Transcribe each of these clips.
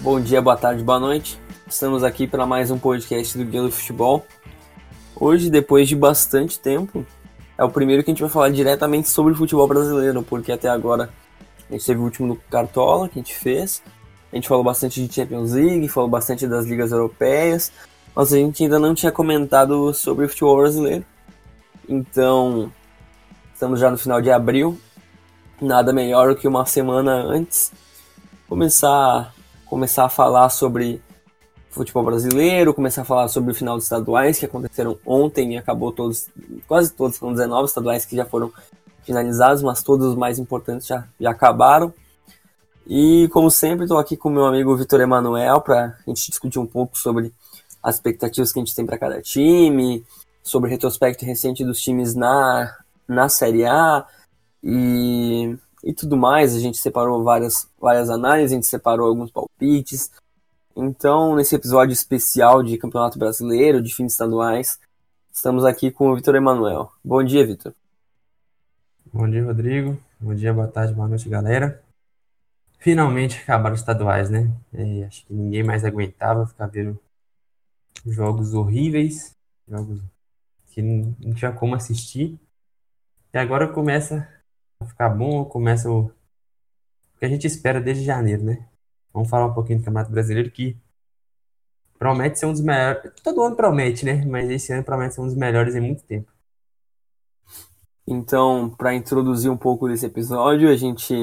Bom dia, boa tarde, boa noite. Estamos aqui para mais um podcast do Guia do Futebol. Hoje, depois de bastante tempo, é o primeiro que a gente vai falar diretamente sobre o futebol brasileiro, porque até agora a gente teve o último do Cartola que a gente fez. A gente falou bastante de Champions League, falou bastante das ligas europeias, mas a gente ainda não tinha comentado sobre o futebol brasileiro. Então, estamos já no final de abril. Nada melhor do que uma semana antes começar começar a falar sobre futebol brasileiro, começar a falar sobre o final dos estaduais que aconteceram ontem e acabou todos, quase todos, são 19 estaduais que já foram finalizados, mas todos os mais importantes já, já acabaram. E como sempre, estou aqui com meu amigo Vitor Emanuel para a gente discutir um pouco sobre as expectativas que a gente tem para cada time, sobre o retrospecto recente dos times na, na Série A e e tudo mais. A gente separou várias, várias análises, a gente separou alguns palpites. Então, nesse episódio especial de Campeonato Brasileiro, de fins estaduais, estamos aqui com o Vitor Emanuel. Bom dia, Vitor. Bom dia, Rodrigo. Bom dia, boa tarde, boa noite, galera. Finalmente acabaram os estaduais, né? É, acho que ninguém mais aguentava ficar vendo jogos horríveis, jogos que não tinha como assistir. E agora começa ficar bom, começa o que a gente espera desde janeiro, né? Vamos falar um pouquinho do Campeonato Brasileiro que promete ser um dos melhores. Todo ano promete, né? Mas esse ano promete ser um dos melhores em muito tempo. Então, para introduzir um pouco desse episódio, a gente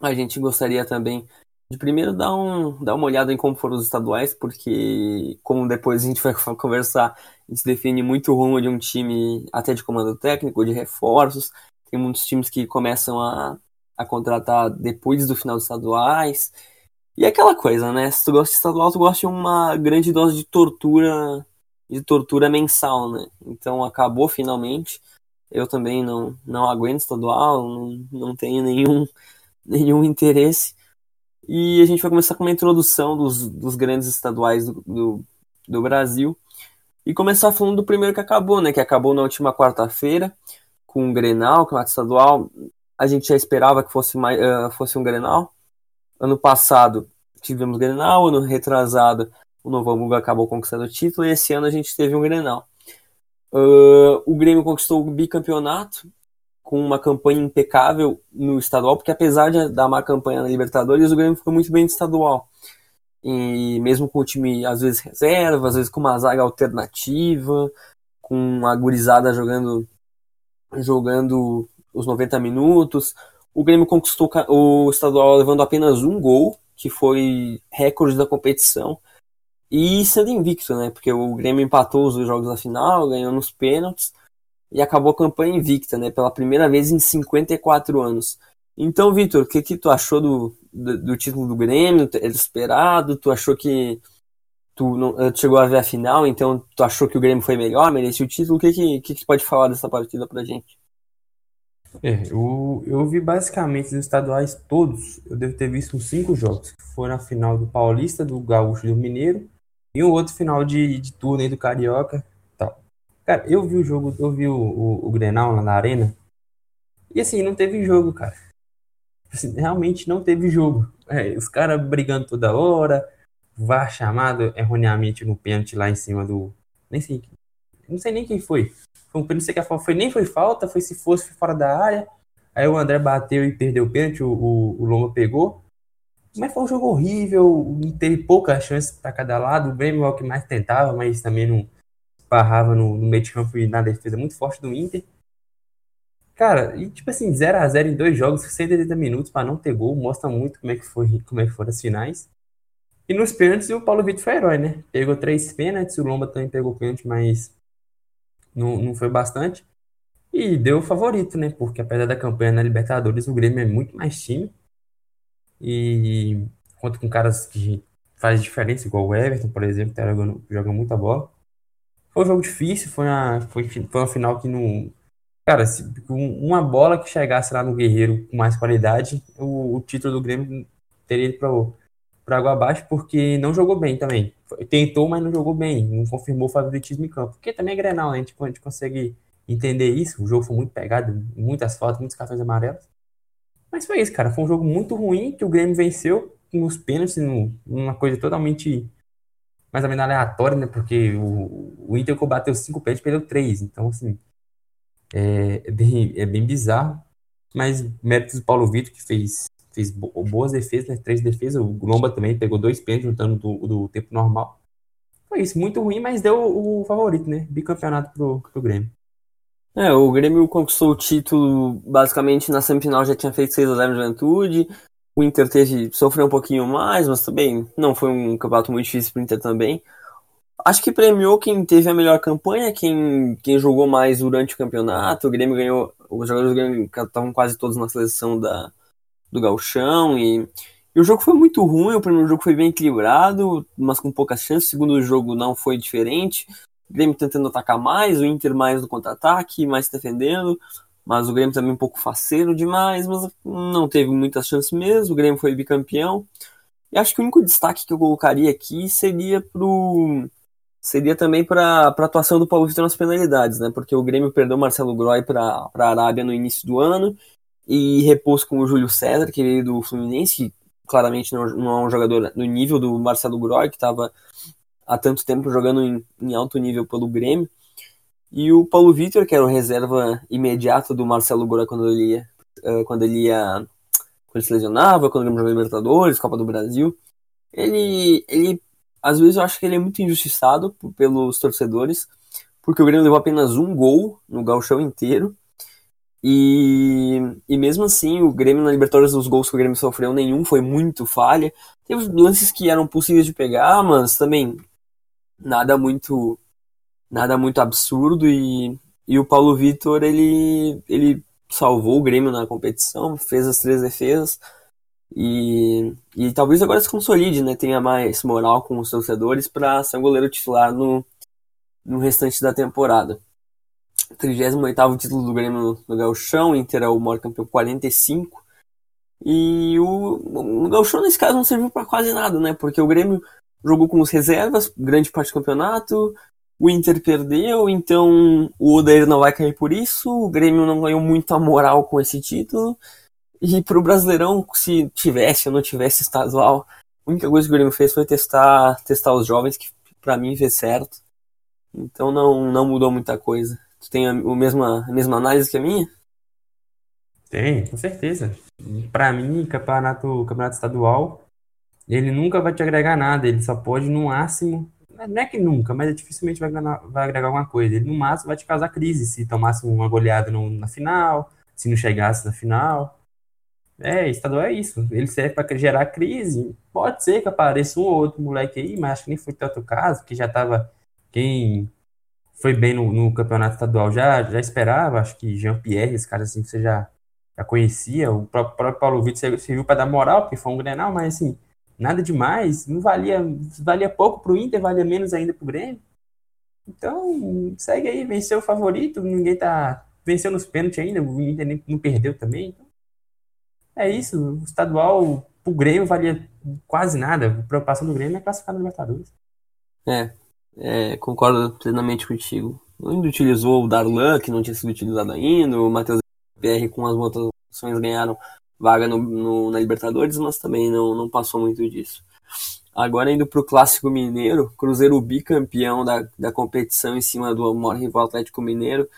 a gente gostaria também de primeiro dar, um, dar uma olhada em como foram os estaduais, porque como depois a gente vai conversar, a gente define muito o rumo de um time até de comando técnico, de reforços, tem muitos times que começam a, a contratar depois do final dos estaduais. E é aquela coisa, né? Se tu gosta de estadual, tu gosta de uma grande dose de tortura, de tortura mensal, né? Então acabou finalmente. Eu também não, não aguento estadual, não, não tenho nenhum, nenhum interesse. E a gente vai começar com uma introdução dos, dos grandes estaduais do, do, do Brasil. E começar falando do primeiro que acabou, né? Que acabou na última quarta-feira com o Grenal, campeonato estadual, a gente já esperava que fosse, mais, uh, fosse um Grenal. Ano passado tivemos Grenal, ano retrasado o Novo Hamburgo acabou conquistando o título e esse ano a gente teve um Grenal. Uh, o Grêmio conquistou o bicampeonato com uma campanha impecável no estadual, porque apesar de dar uma campanha na Libertadores, o Grêmio ficou muito bem no estadual. E mesmo com o time às vezes reserva, às vezes com uma zaga alternativa, com a gurizada jogando jogando os 90 minutos. O Grêmio conquistou o estadual levando apenas um gol, que foi recorde da competição. E sendo invicto, né? Porque o Grêmio empatou os dois jogos da final, ganhou nos pênaltis e acabou a campanha invicta, né? Pela primeira vez em 54 anos. Então, Vitor, o que, que tu achou do, do, do, título do Grêmio? Era esperado? Tu achou que tu, não, tu chegou a ver a final, então tu achou que o Grêmio foi melhor, merecia o título? O que, que, que, que pode falar dessa partida pra gente? É, eu, eu vi basicamente os estaduais todos, eu devo ter visto uns cinco jogos, que foram a final do Paulista, do Gaúcho e do Mineiro, e um outro final de, de turno aí do Carioca tal. Cara, eu vi o jogo, eu vi o, o, o Grenal lá na arena, e assim, não teve jogo, cara. Assim, realmente não teve jogo. É, os caras brigando toda hora, VAR chamado erroneamente no pênalti lá em cima do. Nem sei. Não sei nem quem foi. Foi um pênalti, sei que foi, nem foi falta, foi se fosse foi fora da área. Aí o André bateu e perdeu o pênalti, o, o, o Loma pegou. Mas foi um jogo horrível, teve poucas chances para cada lado. O Grêmio é o que mais tentava, mas também não esparrava no, no meio de campo e na defesa muito forte do Inter. Cara, e tipo assim, 0 a 0 em dois jogos, 180 minutos para não ter gol, mostra muito como é que foi, como é que foram as finais. E nos pênaltis o Paulo Vitor foi herói, né? Pegou três pênaltis, o Lomba também pegou pênalti, mas não, não foi bastante. E deu o favorito, né? Porque apesar da campanha na Libertadores, o Grêmio é muito mais time. E conta com caras que fazem diferença, igual o Everton, por exemplo, que tá jogando, joga muita bola. Foi um jogo difícil, foi uma, foi, foi uma final que não. Cara, se uma bola que chegasse lá no Guerreiro com mais qualidade, o, o título do Grêmio teria ido para o para água abaixo porque não jogou bem também. Tentou, mas não jogou bem, não confirmou o favoritismo em campo. Porque também é Grenal, né? A gente, a gente consegue entender isso. O jogo foi muito pegado, muitas faltas, muitos cartões amarelos. Mas foi isso, cara. Foi um jogo muito ruim que o Grêmio venceu nos pênaltis, numa coisa totalmente mais ou menos aleatória, né? Porque o, o Inter bateu cinco pênaltis perdeu três. Então, assim, é, é, bem, é bem bizarro. Mas méritos do Paulo Vitor, que fez, fez boas defesas, né? Três defesas. O Lomba também pegou dois pênaltis juntando do, do tempo normal. Foi isso, muito ruim, mas deu o, favorito, né? Bicampeonato pro, pro Grêmio. É, o Grêmio conquistou o título basicamente na semifinal já tinha feito 6 a 0 no Juventude. O Inter teve, sofreu um pouquinho mais, mas também não foi um campeonato muito difícil para o Inter também. Acho que premiou quem teve a melhor campanha, quem, quem jogou mais durante o campeonato. O Grêmio ganhou, os jogadores do Grêmio estavam quase todos na seleção da, do Galchão e, e, o jogo foi muito ruim. O primeiro jogo foi bem equilibrado, mas com poucas chances. O segundo jogo não foi diferente. O Grêmio tentando atacar mais, o Inter mais no contra-ataque, mais defendendo mas o Grêmio também um pouco faceiro demais, mas não teve muitas chances mesmo. O Grêmio foi bicampeão. E acho que o único destaque que eu colocaria aqui seria pro seria também para a atuação do Paulo Vitor nas penalidades, né? Porque o Grêmio perdeu Marcelo Groy para a Arábia no início do ano e repôs com o Júlio César, que veio do Fluminense, que claramente não, é um jogador no nível do Marcelo Groy, que estava há tanto tempo jogando em, em alto nível pelo Grêmio. E o Paulo Vitor, que era o reserva imediato do Marcelo Gora quando ele ia, quando ele ia, quando se lesionava, quando ele jogava Libertadores, Copa do Brasil, ele, ele, às vezes eu acho que ele é muito injustiçado pelos torcedores, porque o Grêmio levou apenas um gol no gauchão inteiro, e, e mesmo assim, o Grêmio na Libertadores, os gols que o Grêmio sofreu, nenhum foi muito falha. Teve lances que eram possíveis de pegar, mas também nada muito nada muito absurdo e, e o Paulo Vitor ele, ele salvou o Grêmio na competição, fez as três defesas e, e talvez agora se consolide, né, tenha mais moral com os torcedores para ser um goleiro titular no, no restante da temporada. 38 título do Grêmio no, Gauchão, Inter é o maior campeão 45. E o, o Gauchão nesse caso não serviu para quase nada, né? Porque o Grêmio jogou com os reservas, grande parte do campeonato, o Inter perdeu, então o Odair não vai cair por isso. O Grêmio não ganhou muita moral com esse título. E pro Brasileirão, se tivesse ou não tivesse estadual, a única coisa que o Grêmio fez foi testar, testar os jovens, que para mim fez certo. Então não, não mudou muita coisa. Tu tem a, mesma, a mesma análise que a minha? Tem, com certeza. Para mim, campeonato, campeonato estadual, ele nunca vai te agregar nada. Ele só pode, no máximo, não é que nunca, mas dificilmente vai, vai agregar alguma coisa. Ele, no máximo, vai te causar crise se tomasse uma goleada no, na final, se não chegasse na final. É, estadual é isso. Ele serve para gerar crise. Pode ser que apareça um ou outro moleque aí, mas acho que nem foi tanto caso, que já tava. Quem foi bem no, no campeonato estadual já, já esperava. Acho que Jean-Pierre, esse cara assim que você já, já conhecia. O próprio, próprio Paulo Vitor serviu para dar moral, porque foi um grenal, mas assim nada demais, não valia, valia pouco pro Inter, valia menos ainda pro Grêmio. Então, segue aí, venceu o favorito, ninguém tá venceu nos pênaltis ainda, o Inter nem, não perdeu também. Então, é isso, o estadual pro Grêmio valia quase nada, a preocupação do Grêmio é classificar no Libertadores. É, é, concordo plenamente contigo. Ainda utilizou o Darlan, que não tinha sido utilizado ainda, o Matheus PR com as votações ganharam vaga no, no, na Libertadores, mas também não, não passou muito disso. Agora indo para o Clássico Mineiro, Cruzeiro bicampeão da, da competição em cima do maior rival Atlético Mineiro.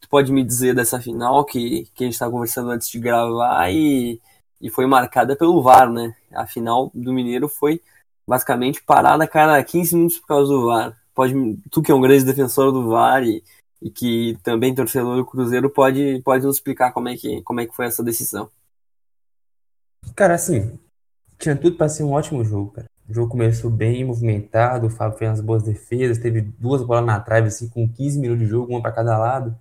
Tu pode me dizer dessa final que, que a gente estava conversando antes de gravar e, e foi marcada pelo VAR, né? A final do Mineiro foi basicamente parada a cada 15 minutos por causa do VAR. Pode, tu que é um grande defensor do VAR e, e que também torcedor do Cruzeiro, pode, pode nos explicar como é, que, como é que foi essa decisão. Cara, assim, tinha tudo para ser um ótimo jogo, cara. O jogo começou bem movimentado, o Fábio fez umas boas defesas, teve duas bolas na trave, assim, com 15 minutos de jogo, uma para cada lado.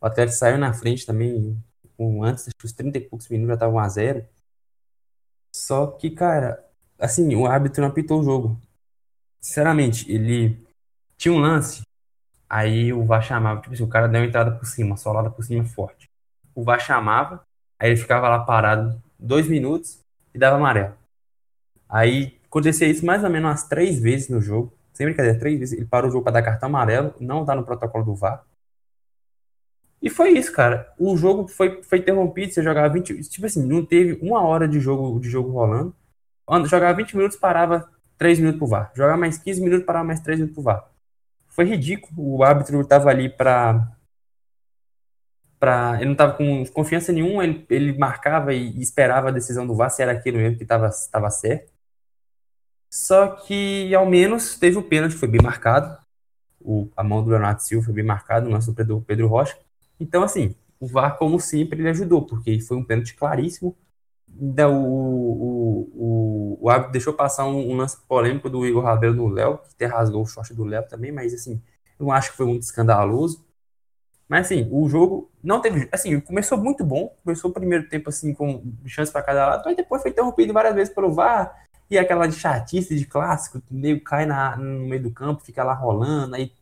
O Atlético saiu na frente também, com, antes dos 30 e poucos minutos já tava 1 a 0 Só que, cara, assim, o árbitro não apitou o jogo. Sinceramente, ele tinha um lance, aí o VAR chamava, tipo assim, o cara deu uma entrada por cima, solada por cima forte. O VAR chamava, aí ele ficava lá parado dois minutos e dava amarelo. Aí acontecia isso mais ou menos umas três vezes no jogo. Sem brincadeira, três vezes. Ele parou o jogo para dar cartão amarelo, não tá no protocolo do VAR. E foi isso, cara. O jogo foi, foi interrompido, você jogava 20. Tipo assim, não teve uma hora de jogo, de jogo rolando. Jogava 20 minutos, parava 3 minutos pro VAR. Jogava mais 15 minutos, parava mais 3 minutos pro VAR. Foi ridículo. O árbitro tava ali pra. pra ele não tava com confiança nenhuma, ele, ele marcava e esperava a decisão do VAR se era aquilo mesmo que tava, tava certo. Só que, ao menos, teve o pênalti, foi bem marcado. O, a mão do Leonardo Silva foi bem marcada, o nosso Pedro, Pedro Rocha. Então, assim, o VAR, como sempre, ele ajudou, porque foi um pênalti claríssimo. O, o, o, o árbitro deixou passar um, um, lance polêmico do Igor Rabelo no Léo, que até rasgou o short do Léo também, mas assim, eu não acho que foi muito escandaloso. Mas assim, o jogo não teve. Assim, começou muito bom. Começou o primeiro tempo assim, com chance para cada lado, mas depois foi interrompido várias vezes pelo VAR. E aquela de chatice de clássico, meio cai na, no meio do campo, fica lá rolando, aí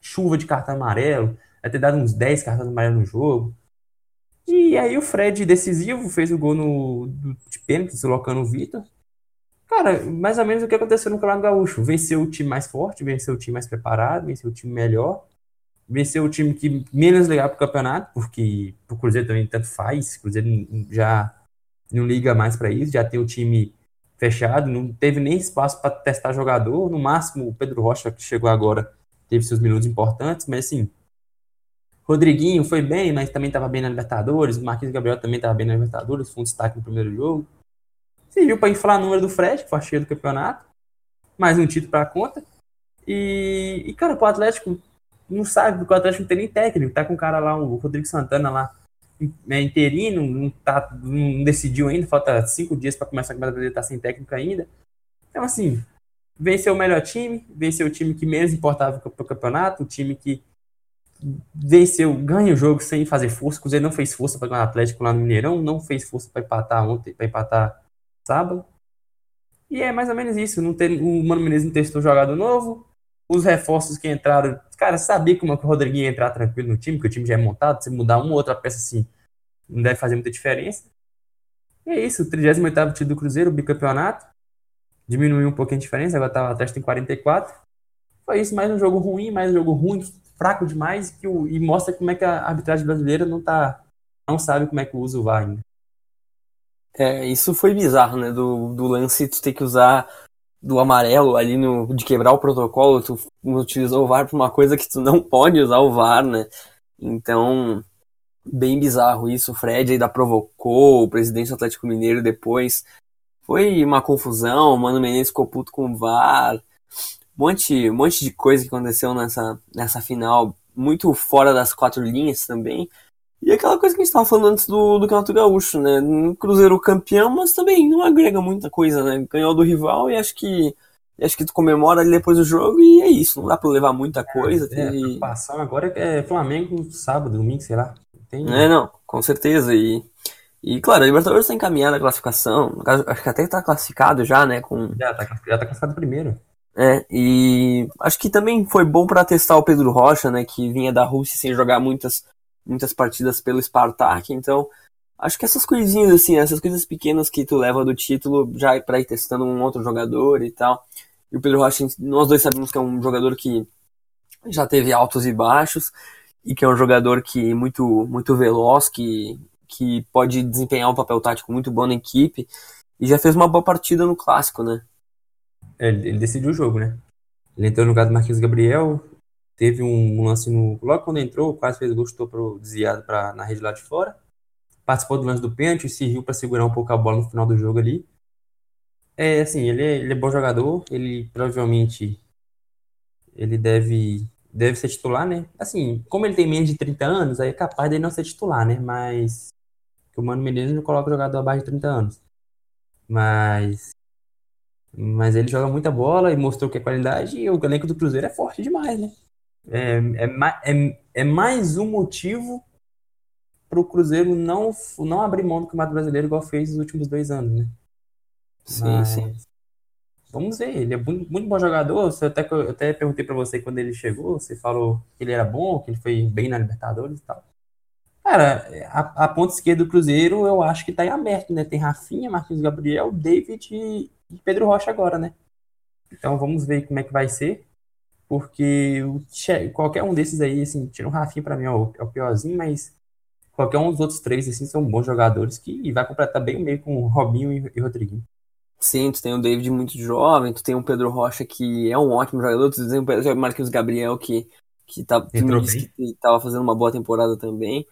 chuva de cartão amarelo, ter dado uns 10 cartões amarelos no jogo. E aí o Fred, decisivo, fez o gol no, de pênalti, deslocando o Vitor. Cara, mais ou menos o que aconteceu no Campeonato Gaúcho. Venceu o time mais forte, venceu o time mais preparado, venceu o time melhor. Venceu o time que menos legal pro campeonato, porque pro Cruzeiro também tanto faz. O Cruzeiro já não liga mais para isso, já tem o time fechado, não teve nem espaço para testar jogador. No máximo, o Pedro Rocha, que chegou agora, teve seus minutos importantes, mas assim, Rodriguinho foi bem, mas também estava bem na Libertadores. Marquinhos Gabriel também estava bem na Libertadores, foi um destaque no primeiro jogo. Serviu para inflar o número do Fred, que foi cheio do campeonato. Mais um título para a conta. E, e, cara, o Atlético não sabe, porque o Atlético não tem nem técnico. Tá com o cara lá, o Rodrigo Santana lá, é interino, não, tá, não decidiu ainda, falta cinco dias para começar a campeonato brasileiro, tá sem técnico ainda. Então, assim, venceu o melhor time, venceu o time que menos importava para o campeonato, o time que venceu, ganha o jogo sem fazer força. O Cruzeiro não fez força para ganhar o Atlético lá no Mineirão, não fez força para empatar ontem, para empatar sábado. E é mais ou menos isso. Não tem, o Mano Menezes não testou jogador novo. Os reforços que entraram, cara, sabia como é que o Rodriguinho ia entrar tranquilo no time, que o time já é montado. Se mudar uma ou outra peça assim, não deve fazer muita diferença. E é isso, o 38 título do Cruzeiro, o bicampeonato. Diminuiu um pouquinho a diferença, agora tá, o Atlético tem 44. Foi isso, mais um jogo ruim, mais um jogo ruim, fraco demais que o, e mostra como é que a arbitragem brasileira não tá não sabe como é que usa o VAR ainda. É, isso foi bizarro, né? Do, do lance tu ter que usar do amarelo ali no de quebrar o protocolo, tu utilizou o VAR para uma coisa que tu não pode usar o VAR, né? Então, bem bizarro isso. O Fred ainda provocou o presidente do Atlético Mineiro depois. Foi uma confusão, o Mano Menezes ficou puto com o VAR monte, monte de coisa que aconteceu nessa, nessa final, muito fora das quatro linhas também. E aquela coisa que a gente estava falando antes do, do Campeonato Gaúcho, né? Cruzeiro campeão, mas também não agrega muita coisa, né? Ganhou do rival e acho que acho que tu comemora ali depois do jogo e é isso. Não dá para levar muita coisa. É, teve... a agora é Flamengo sábado, domingo, sei lá. Tem... É, não, com certeza. E, e claro, a Libertadores está encaminhada a classificação. Acho que até está classificado já, né? Com... Já está já tá classificado primeiro. É, e acho que também foi bom para testar o Pedro Rocha, né, que vinha da Rússia sem jogar muitas, muitas partidas pelo Spartak, então acho que essas coisinhas assim, essas coisas pequenas que tu leva do título já para ir testando um outro jogador e tal. E o Pedro Rocha, nós dois sabemos que é um jogador que já teve altos e baixos e que é um jogador que muito muito veloz, que que pode desempenhar um papel tático muito bom na equipe e já fez uma boa partida no clássico, né? Ele, ele, decidiu o jogo, né? Ele entrou no lugar do Marquinhos Gabriel, teve um, lance no. Logo quando entrou, quase fez gol, chutou pro desviado pra, na rede lá de fora. Participou do lance do pênalti, se riu para segurar um pouco a bola no final do jogo ali. É, assim, ele é, ele é bom jogador, ele provavelmente ele deve deve ser titular, né? Assim, como ele tem menos de 30 anos, aí é capaz dele não ser titular, né? Mas o Mano Menezes não coloca jogador abaixo de 30 anos. Mas mas ele joga muita bola e mostrou que é qualidade e o elenco do Cruzeiro é forte demais, né? É, é, é, é mais um motivo para o Cruzeiro não, não abrir mão do Campeonato Brasileiro igual fez nos últimos dois anos, né? Sim, Mas, sim. Vamos ver, ele é muito, muito bom jogador. Eu até, eu até perguntei para você quando ele chegou, você falou que ele era bom, que ele foi bem na Libertadores e tal. Cara, a, a ponta esquerda do Cruzeiro eu acho que tá em aberto, né? Tem Rafinha, Marquinhos Gabriel, David e, e Pedro Rocha agora, né? Então vamos ver como é que vai ser. Porque o, qualquer um desses aí, assim, tira o Rafinha pra mim, ó, é o piorzinho, mas qualquer um dos outros três, assim, são bons jogadores que vai completar bem o meio com o Robinho e, e Rodriguinho. Sim, tu tem o David muito jovem, tu tem o Pedro Rocha que é um ótimo jogador, tu tem o Marquinhos Gabriel que, que, tá, que estava fazendo uma boa temporada também.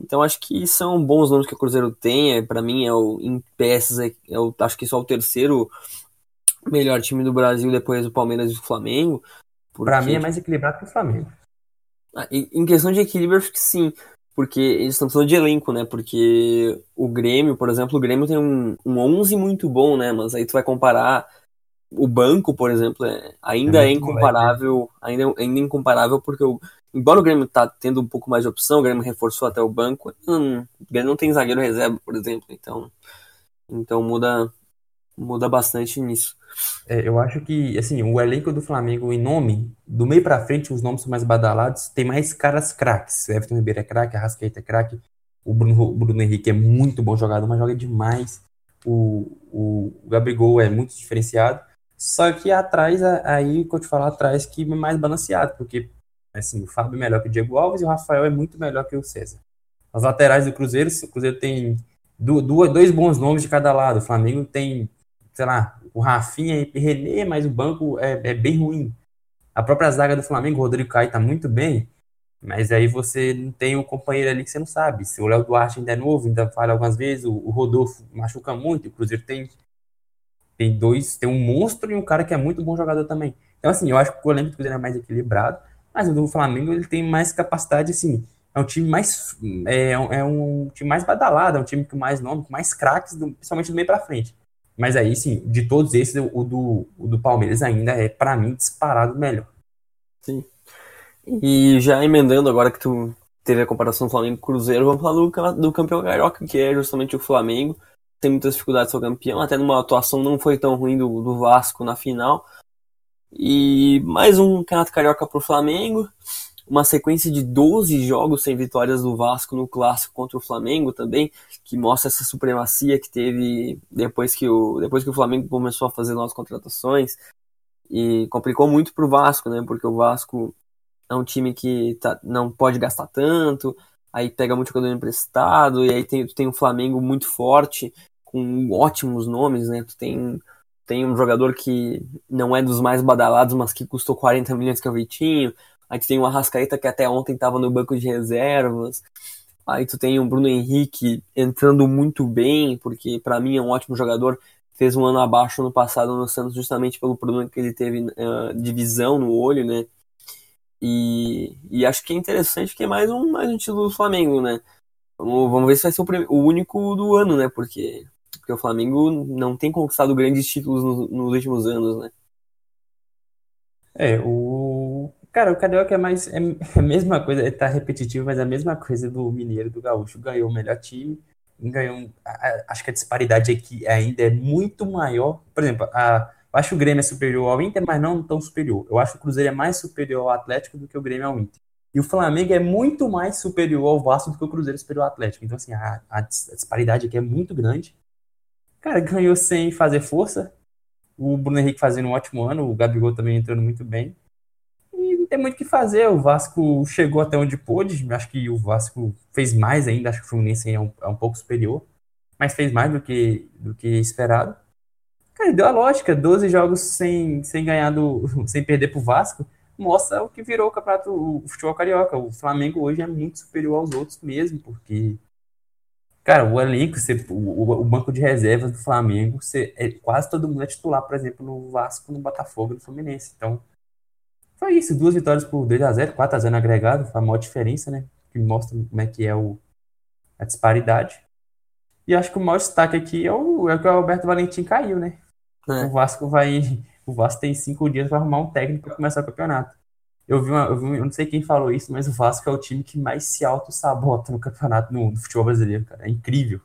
Então acho que são bons nomes que o Cruzeiro tem. É, para mim é o em peças é, é o, acho que só o terceiro melhor time do Brasil depois do Palmeiras e do Flamengo. Porque... Para mim é mais equilibrado que o Flamengo. Ah, em questão de equilíbrio acho que sim, porque eles estão precisando de elenco, né? Porque o Grêmio, por exemplo, o Grêmio tem um, um 11 muito bom, né? Mas aí tu vai comparar o banco, por exemplo, é, ainda é, é incomparável, ainda, é, ainda é incomparável porque o, embora o Grêmio tá tendo um pouco mais de opção, o Grêmio reforçou até o banco, hum, o Grêmio não tem zagueiro reserva, por exemplo, então então muda muda bastante nisso. É, eu acho que assim, o elenco do Flamengo em nome, do meio para frente os nomes são mais badalados, tem mais caras craques. Everton Ribeiro é craque, a Rascaeta é craque, o Bruno, o Bruno Henrique é muito bom jogador, mas joga demais. O, o, o Gabigol é muito diferenciado. Só que atrás, aí que eu te falar atrás, que é mais balanceado, porque assim, o Fábio é melhor que o Diego Alves e o Rafael é muito melhor que o César. As laterais do Cruzeiro, o Cruzeiro tem dois bons nomes de cada lado. O Flamengo tem, sei lá, o Rafinha e o René, mas o banco é, é, bem ruim. A própria zaga do Flamengo, o Rodrigo Caio tá muito bem, mas aí você não tem um companheiro ali que você não sabe. Se o Léo Duarte ainda é novo, ainda falha algumas vezes, o, o Rodolfo machuca muito, o Cruzeiro tem tem dois, tem um monstro e um cara que é muito bom jogador também. Então, assim, eu acho que o elenco do Cruzeiro é mais equilibrado, mas o do Flamengo ele tem mais capacidade, assim, é um time mais é, é um time mais badalado, é um time com mais nome, com mais craques, principalmente do meio para frente. Mas aí, sim, de todos esses, o do, o do Palmeiras ainda é, para mim, disparado melhor. Sim. E já emendando agora que tu teve a comparação Flamengo-Cruzeiro, vamos falar do, do campeão carioca, que é justamente o Flamengo tem muitas dificuldades ser campeão, até numa atuação não foi tão ruim do, do Vasco na final. E mais um Campeonato Carioca para o Flamengo, uma sequência de 12 jogos sem vitórias do Vasco no clássico contra o Flamengo também, que mostra essa supremacia que teve depois que o, depois que o Flamengo começou a fazer novas contratações. E complicou muito para o Vasco, né? Porque o Vasco é um time que tá, não pode gastar tanto, aí pega muito jogador emprestado, e aí tem, tem um Flamengo muito forte, com ótimos nomes, né? Tu tem, tem um jogador que não é dos mais badalados, mas que custou 40 milhões, que é o Vitinho. Aí tu tem o Arrascaeta, que até ontem estava no banco de reservas. Aí tu tem o Bruno Henrique entrando muito bem, porque para mim é um ótimo jogador. Fez um ano abaixo no passado no Santos, justamente pelo problema que ele teve uh, de visão no olho, né? E, e acho que é interessante que é mais um, mais um título do Flamengo, né? Vamos, vamos ver se vai ser o, o único do ano, né? Porque porque o Flamengo não tem conquistado grandes títulos nos, nos últimos anos, né? É, o. Cara, o Carioca é mais. É a mesma coisa, tá repetitivo, mas é a mesma coisa do Mineiro do Gaúcho. Ganhou o melhor time, ganhou. Acho que a disparidade aqui ainda é muito maior. Por exemplo, a, eu acho que o Grêmio é superior ao Inter, mas não tão superior. Eu acho que o Cruzeiro é mais superior ao Atlético do que o Grêmio ao Inter. E o Flamengo é muito mais superior ao Vasco do que o Cruzeiro é superior ao Atlético. Então, assim, a, a disparidade aqui é muito grande. Cara, ganhou sem fazer força. O Bruno Henrique fazendo um ótimo ano, o Gabigol também entrando muito bem. E não tem muito o que fazer. O Vasco chegou até onde pôde. Acho que o Vasco fez mais ainda. Acho que o Fluminense é um, é um pouco superior. Mas fez mais do que, do que esperado. Cara, deu a lógica. 12 jogos sem, sem ganhar do, sem perder pro Vasco. Mostra o que virou o campeonato, o futebol carioca. O Flamengo hoje é muito superior aos outros mesmo, porque Cara, o elenco, você, o, o, banco de reservas do Flamengo, você, é, quase todo mundo é titular, por exemplo, no Vasco, no Botafogo, no Fluminense. Então, foi isso. Duas vitórias por 2x0, 4x0 no agregado, foi a maior diferença, né? Que mostra como é que é o, a disparidade. E acho que o maior destaque aqui é o, é que o Alberto Valentim caiu, né? É. O Vasco vai. O Vasco tem cinco dias para arrumar um técnico para começar o campeonato. Eu vi, uma, eu vi, eu não sei quem falou isso, mas o Vasco é o time que mais se auto-sabota no campeonato no, no, futebol brasileiro, cara. É incrível.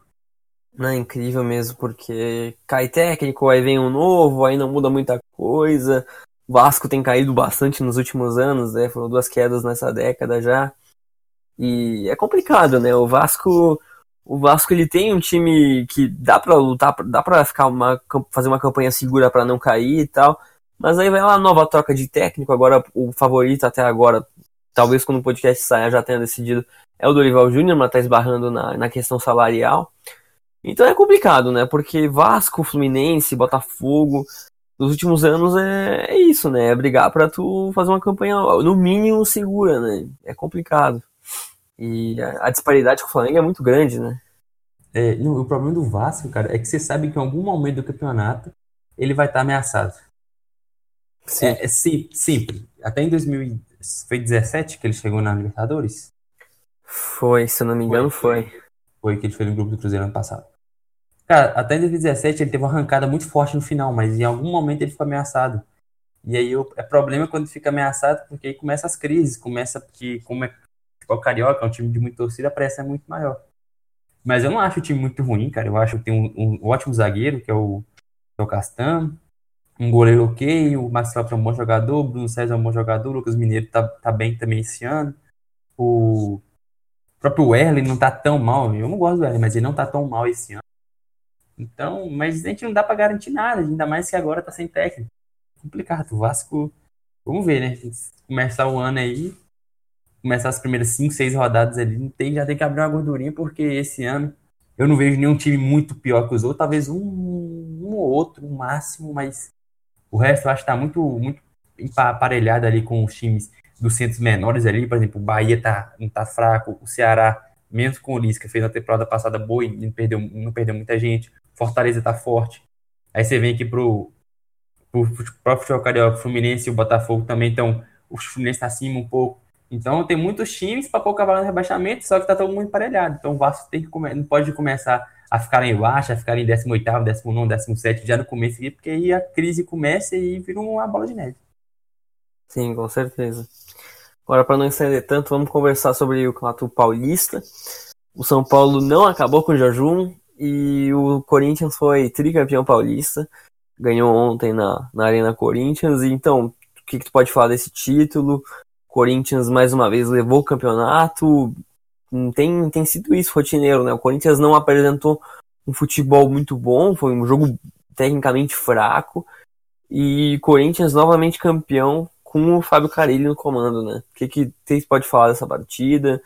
Não, é incrível mesmo, porque cai técnico, aí vem um novo, aí não muda muita coisa. O Vasco tem caído bastante nos últimos anos, né? Foram duas quedas nessa década já. E é complicado, né? O Vasco, o Vasco ele tem um time que dá para lutar, dá para ficar uma fazer uma campanha segura para não cair e tal. Mas aí vai lá, nova troca de técnico. Agora, o favorito até agora, talvez quando o podcast saia já tenha decidido, é o Dorival Júnior, mas tá esbarrando na, na questão salarial. Então é complicado, né? Porque Vasco, Fluminense, Botafogo, nos últimos anos é, é isso, né? É brigar para tu fazer uma campanha, no mínimo, segura, né? É complicado. E a, a disparidade com o Flamengo é muito grande, né? É, o problema do Vasco, cara, é que você sabe que em algum momento do campeonato ele vai estar ameaçado. Sim. É, é sim, simples. Até em 2017 que ele chegou na Libertadores? Foi, se eu não me engano, foi. Foi, foi que ele fez no grupo do Cruzeiro ano passado. Cara, até em 2017 ele teve uma arrancada muito forte no final, mas em algum momento ele ficou ameaçado. E aí é problema quando fica ameaçado, porque aí começa as crises, começa porque como é o Carioca, é um time de muita torcida, a pressa é muito maior. Mas eu não acho o time muito ruim, cara. Eu acho que tem um, um ótimo zagueiro, que é o, que é o Castan. Um goleiro ok, o Marcelo é um bom jogador, o Bruno César é um bom jogador, o Lucas Mineiro tá, tá bem também esse ano. O próprio Erlen não tá tão mal. Eu não gosto do Erlen, mas ele não tá tão mal esse ano. Então, mas a gente não dá para garantir nada, ainda mais que agora tá sem técnico. Complicado. O Vasco, vamos ver, né? Começar o ano aí, começar as primeiras 5, 6 rodadas ali, tem, já tem que abrir uma gordurinha, porque esse ano eu não vejo nenhum time muito pior que os outros, talvez um, um ou outro, no máximo, mas o resto eu acho que tá muito, muito aparelhado ali com os times dos centros menores ali, por exemplo, o Bahia tá, não tá fraco, o Ceará, menos com o Lisca, fez a temporada passada boa e não perdeu, não perdeu muita gente, Fortaleza tá forte, aí você vem aqui pro, pro, pro próprio futebol carioca, o Fluminense e o Botafogo também estão, o Fluminense tá acima um pouco, então tem muitos times para o cavalo no rebaixamento, só que tá todo mundo emparelhado. Então o Vasco tem que não pode começar a ficar em baixo, a ficar em 18, 19, 17 já no começo porque aí a crise começa e vira uma bola de neve. Sim, com certeza. Agora, para não estender tanto, vamos conversar sobre o Campeonato Paulista. O São Paulo não acabou com o jejum e o Corinthians foi tricampeão paulista. Ganhou ontem na, na Arena Corinthians. E, então, o que, que tu pode falar desse título? Corinthians mais uma vez levou o campeonato. Tem, tem sido isso rotineiro, né? O Corinthians não apresentou um futebol muito bom, foi um jogo tecnicamente fraco. E Corinthians novamente campeão com o Fábio Carilli no comando, né? O que, que vocês pode falar dessa partida?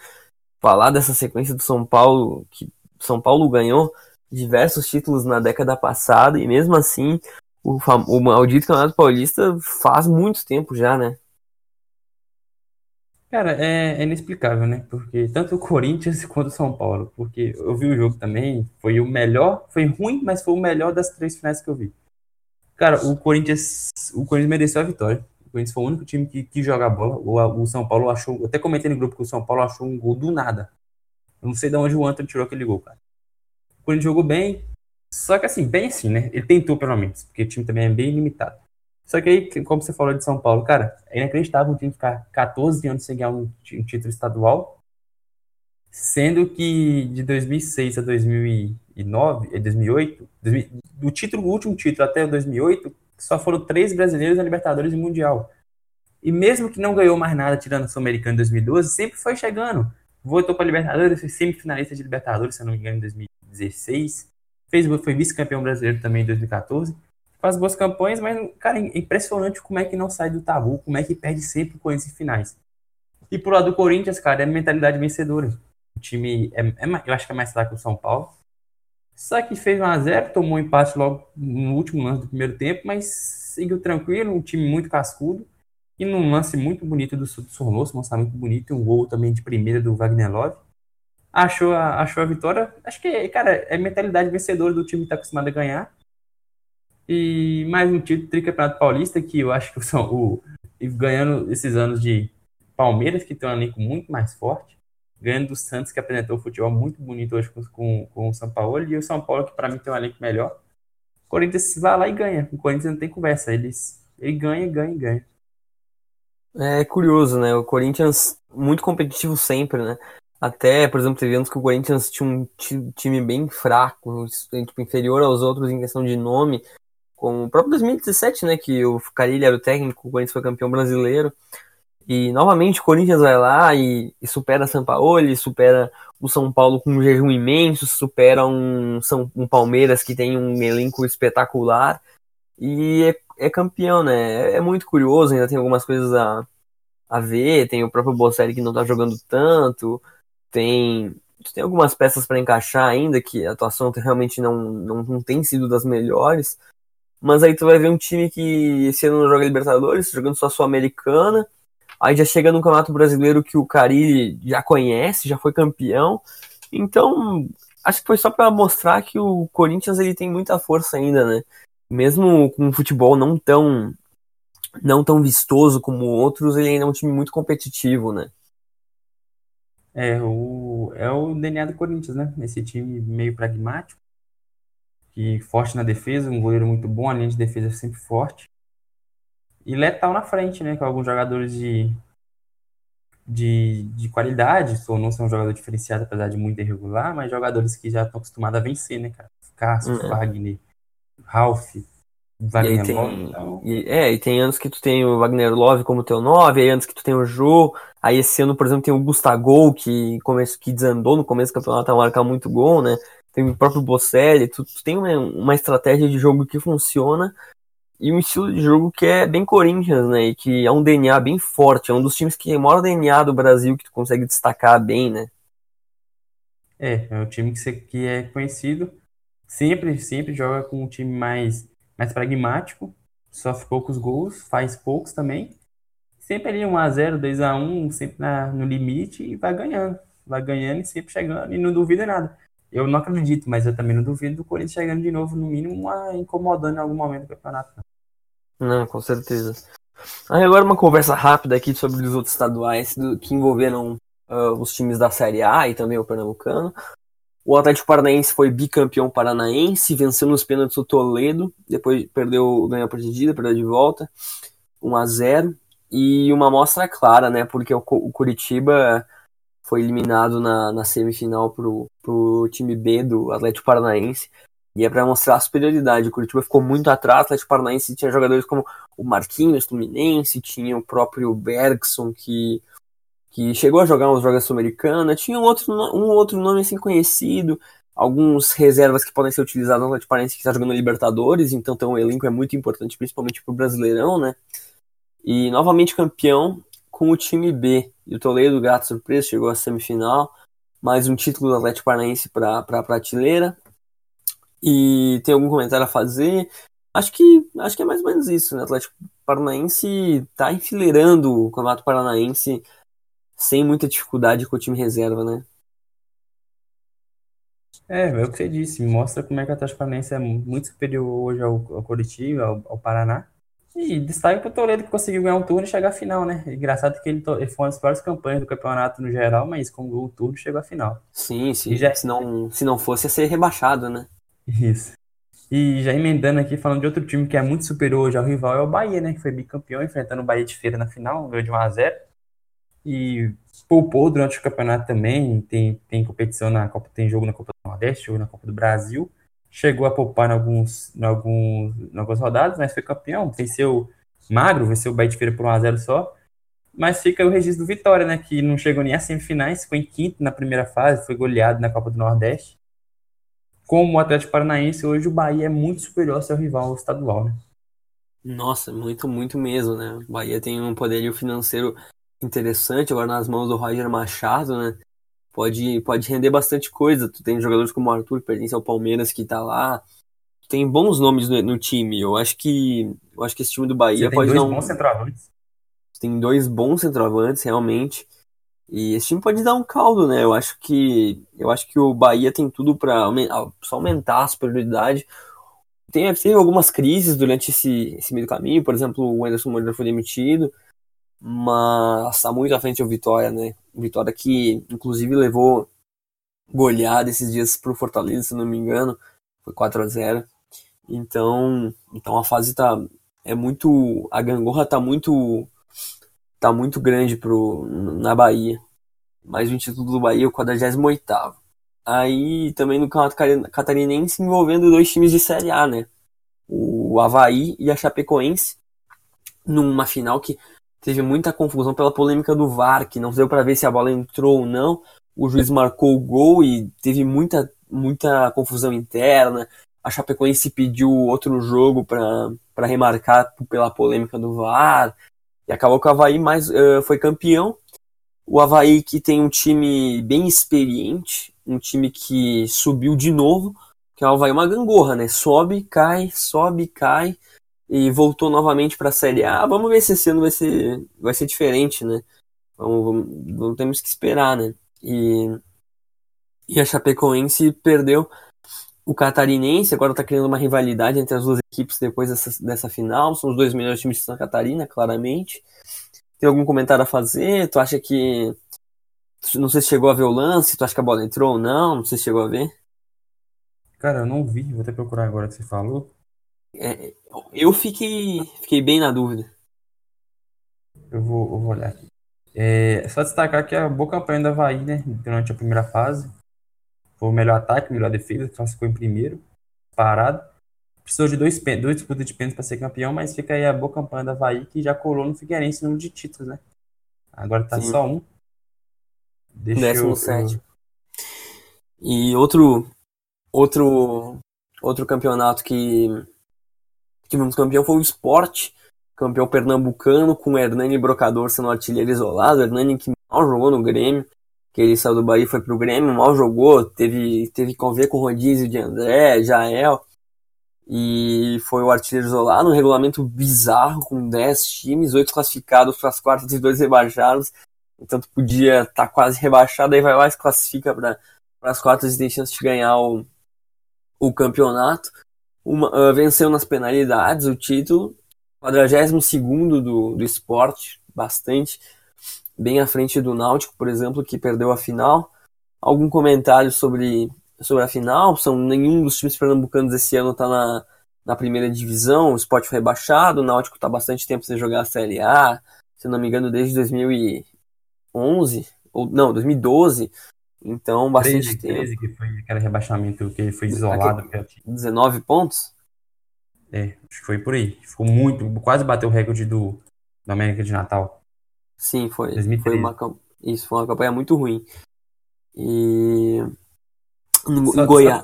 Falar dessa sequência do São Paulo, que São Paulo ganhou diversos títulos na década passada e mesmo assim o, o maldito Campeonato Paulista faz muito tempo já, né? Cara, é, é inexplicável, né? Porque tanto o Corinthians quanto o São Paulo. Porque eu vi o jogo também, foi o melhor, foi ruim, mas foi o melhor das três finais que eu vi. Cara, o Corinthians, o Corinthians mereceu a vitória. O Corinthians foi o único time que, joga a bola. O, o São Paulo achou, até comentei no grupo que o São Paulo achou um gol do nada. Eu não sei de onde o Antônio tirou aquele gol, cara. O Corinthians jogou bem, só que assim, bem assim, né? Ele tentou pelo menos, porque o time também é bem limitado. Só que aí, como você falou de São Paulo, cara, é inacreditável um time ficar 14 anos sem ganhar um, um título estadual, sendo que de 2006 a 2009, 2008, 2000, do título, o último título até 2008, só foram três brasileiros na Libertadores e Mundial. E mesmo que não ganhou mais nada tirando o Sul-Americano em 2012, sempre foi chegando. Voltou para Libertadores, foi semifinalista de Libertadores, se eu não me engano, em 2016. Fez, foi vice-campeão brasileiro também em 2014 faz boas campanhas, mas, cara, é impressionante como é que não sai do tabu, como é que perde sempre com esses finais. E pro lado do Corinthians, cara, é mentalidade vencedora. O time, é, é, eu acho que é mais fraco que o São Paulo. Só que fez 1x0, tomou um empate logo no último lance do primeiro tempo, mas seguiu tranquilo, um time muito cascudo. E num lance muito bonito do, Sornoso, um muito bonito, e um gol também de primeira do Wagner Love. Achou a, achou a vitória. Acho que, cara, é mentalidade vencedora do time que tá acostumado a ganhar. E mais um título tricampeonato paulista, que eu acho que são o, ganhando esses anos de Palmeiras, que tem um elenco muito mais forte, ganhando do Santos, que apresentou um futebol muito bonito hoje com, com, com o São Paulo, e o São Paulo, que para mim tem um elenco melhor. O Corinthians vai lá e ganha. O Corinthians não tem conversa, eles, ele ganha, ganha, ganha. É curioso, né? O Corinthians muito competitivo sempre, né? Até, por exemplo, teve anos que o Corinthians tinha um time bem fraco, tipo, inferior aos outros em questão de nome, com o próprio 2017, né, que o Carilli era o técnico, o Corinthians foi campeão brasileiro. E novamente o Corinthians vai lá e, e supera São Paulo, supera o São Paulo com um jejum imenso, supera um, São, um Palmeiras que tem um elenco espetacular e é, é campeão, né? É, é, muito curioso, ainda tem algumas coisas a, a ver, tem o próprio Bocelli que não tá jogando tanto, tem tem algumas peças para encaixar ainda, que a atuação realmente não, não, não tem sido das melhores. Mas aí tu vai ver um time que esse ano não joga Libertadores, jogando só Sul-Americana. Aí já chega no Campeonato Brasileiro que o Carilli já conhece, já foi campeão. Então, acho que foi só para mostrar que o Corinthians ele tem muita força ainda, né? Mesmo com um futebol não tão não tão vistoso como outros, ele ainda é um time muito competitivo, né? É o, é o DNA do Corinthians, né? Esse time meio pragmático, que forte na defesa, um goleiro muito bom, a linha de defesa é sempre forte. E letal na frente, né? Com alguns jogadores de, de, de qualidade. O não é um jogador diferenciado, apesar de muito irregular, mas jogadores que já estão acostumados a vencer, né, cara? Cássio, uhum. Wagner, Ralph, Wagner tem, Love. Então... E, é, e tem anos que tu tem o Wagner Love como teu 9, aí anos que tu tem o Jô. Aí esse ano, por exemplo, tem o Gustavo que, começo, que desandou no começo do campeonato a marcar muito gol, né? Tem o próprio Bocelli, tu, tu tem uma, uma estratégia de jogo que funciona e um estilo de jogo que é bem Corinthians, né? E que é um DNA bem forte, é um dos times que é o maior DNA do Brasil que tu consegue destacar bem, né? É, é um time que, você, que é conhecido, sempre, sempre joga com um time mais, mais pragmático, sofre poucos gols, faz poucos também. Sempre ali 1x0, 2x1, sempre na, no limite e vai ganhando. Vai ganhando e sempre chegando e não duvida nada. Eu não acredito, mas eu também não duvido do Corinthians chegando de novo, no mínimo, incomodando em algum momento do campeonato. Não, com certeza. Aí agora uma conversa rápida aqui sobre os outros estaduais do, que envolveram uh, os times da Série A e também o Pernambucano. O Atlético Paranaense foi bicampeão paranaense, venceu nos pênaltis o Toledo, depois perdeu, ganhou a partida, perdeu de volta, 1 a 0 E uma amostra clara, né? Porque o, o Curitiba foi eliminado na, na semifinal pro, pro time B do Atlético Paranaense. E é para mostrar a superioridade. O Curitiba ficou muito atrás. O Atlético Paranaense tinha jogadores como o Marquinhos, Fluminense, tinha o próprio Bergson, que, que chegou a jogar uns jogos sul-americana. Tinha um outro, um outro nome assim conhecido. Alguns reservas que podem ser utilizados no Atlético Paranaense que está jogando Libertadores. Então, então o elenco é muito importante, principalmente para o Brasileirão, né? E novamente campeão com o time B. E o Toledo, gato surpresa, chegou à semifinal. Mais um título do Atlético Paranaense para a prateleira. E tem algum comentário a fazer? Acho que acho que é mais ou menos isso, né? O Atlético Paranaense tá enfileirando o Campeonato Paranaense sem muita dificuldade com o time reserva, né? É, é o que você disse, mostra como é que o Atlético Paranaense é muito superior hoje ao, ao Curitiba, ao, ao Paraná. E destaque para o Toledo que conseguiu ganhar um turno e chegar à final, né? Engraçado que ele, ele foi uma das piores campanhas do campeonato no geral, mas com o turno chegou à final. Sim, sim. Já... Se, não, se não fosse, ia ser rebaixado, né? Isso. E já emendando aqui, falando de outro time que é muito superior hoje ao rival, é o Bahia, né? Que foi bicampeão, enfrentando o Bahia de Feira na final, ganhou de 1x0. E poupou durante o campeonato também, tem, tem competição na Copa, tem jogo na Copa do Nordeste, jogo na Copa do Brasil. Chegou a poupar em, alguns, em, alguns, em algumas rodadas, mas foi campeão. Venceu magro, venceu o Bahia de Feira por 1x0 só. Mas fica o registro do Vitória, né? Que não chegou nem às semifinais, ficou em quinto na primeira fase, foi goleado na Copa do Nordeste como o Atlético Paranaense, hoje o Bahia é muito superior ao seu rival estadual, né? Nossa, muito, muito mesmo, né? O Bahia tem um poderio financeiro interessante agora nas mãos do Roger Machado, né? Pode, pode render bastante coisa. Tu tem jogadores como o Arthur, que pertence ao Palmeiras, que tá lá. Tem bons nomes no, no, time. Eu acho que eu acho que esse time do Bahia Você pode tem dois dar um... bons centroavantes. Tem dois bons centroavantes, realmente. E esse time pode dar um caldo, né? Eu acho que eu acho que o Bahia tem tudo para só aumentar a superioridade. Tem, teve algumas crises durante esse, esse meio do caminho, por exemplo, o Anderson Moreira foi demitido, mas está muito à frente o Vitória, né? Vitória que inclusive levou goleada esses dias pro Fortaleza, se não me engano, foi 4 a 0. Então, então a fase tá é muito a gangorra tá muito tá muito grande pro, na Bahia. Mais um título do Bahia, o 48 Aí também no Campeonato Catarinense envolvendo dois times de Série A, né? O Havaí e a Chapecoense. Numa final que teve muita confusão pela polêmica do VAR, que não deu para ver se a bola entrou ou não. O juiz marcou o gol e teve muita, muita confusão interna. A Chapecoense pediu outro jogo para remarcar pela polêmica do VAR. E acabou que o Havaí mais, uh, foi campeão. O Havaí que tem um time bem experiente, um time que subiu de novo, que é o Havaí uma gangorra, né? Sobe, cai, sobe, cai e voltou novamente para a Série A. Vamos ver se esse ano vai ser, vai ser diferente, né? Vamos, vamos, vamos temos que esperar, né? E, e a Chapecoense perdeu o Catarinense, agora está criando uma rivalidade entre as duas equipes depois dessa, dessa final. São os dois melhores times de Santa Catarina, claramente. Tem algum comentário a fazer? Tu acha que. Não sei se chegou a ver o lance, tu acha que a bola entrou ou não? Não sei se chegou a ver. Cara, eu não vi, vou até procurar agora que você falou. É, eu fiquei, fiquei bem na dúvida. Eu vou, eu vou olhar aqui. É, só destacar que a boa campanha da Havaí, né, durante a primeira fase. Foi o melhor ataque, melhor defesa, classificou em primeiro, parado. Precisou de dois, dois disputas de pênalti para ser campeão, mas fica aí a boa campanha da Havaí, que já colou no Figueirense número de títulos, né? Agora tá Sim. só um. Deixa Décimo eu, sétimo. E outro, outro, outro campeonato que tivemos campeão foi o Sport, campeão pernambucano, com o Hernani Brocador sendo artilheiro isolado. Hernani que mal jogou no Grêmio, que ele saiu do Bahia foi pro Grêmio, mal jogou, teve, teve conviver com o rodízio de André, Jael, e foi o artilheiro isolado, um regulamento bizarro, com 10 times, 8 classificados para as quartas e 2 rebaixados, então tu podia estar tá quase rebaixado, aí vai lá e se classifica para as quartas e tem chance de ganhar o, o campeonato. Uma, uh, venceu nas penalidades o título, 42 do, do esporte, bastante, bem à frente do Náutico, por exemplo, que perdeu a final. Algum comentário sobre, sobre a final? São nenhum dos times pernambucanos esse ano está na, na primeira divisão, o Sport foi rebaixado, o Náutico está bastante tempo sem jogar a Série A, se não me engano, desde 2011, ou não, 2012. Então, bastante 13, tempo. 13, que foi aquele rebaixamento que ele foi isolado. Aquele, 19 pontos? É, acho que foi por aí. Ficou muito, quase bateu o recorde do, do América de Natal. Sim, foi. 2013. Foi uma, isso, foi uma campanha muito ruim. E. No, só, Goiás.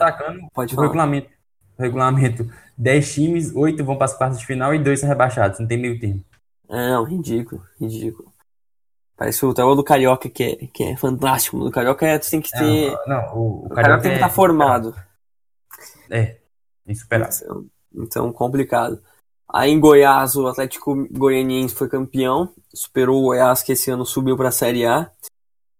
Pode falar. Regulamento, regulamento: 10 times, 8 vão para as quartas de final e 2 são rebaixados. Não tem meio termo. É, não, ridículo, ridículo. Parece o tal do Carioca que é, que é fantástico. O Carioca é, tu tem que ter. Não, não o, o, o, Carioca, tem que estar é tá formado. É, insuperável. Então, então, complicado. Aí em Goiás, o Atlético Goianiense foi campeão, superou o Goiás que esse ano subiu para a Série A.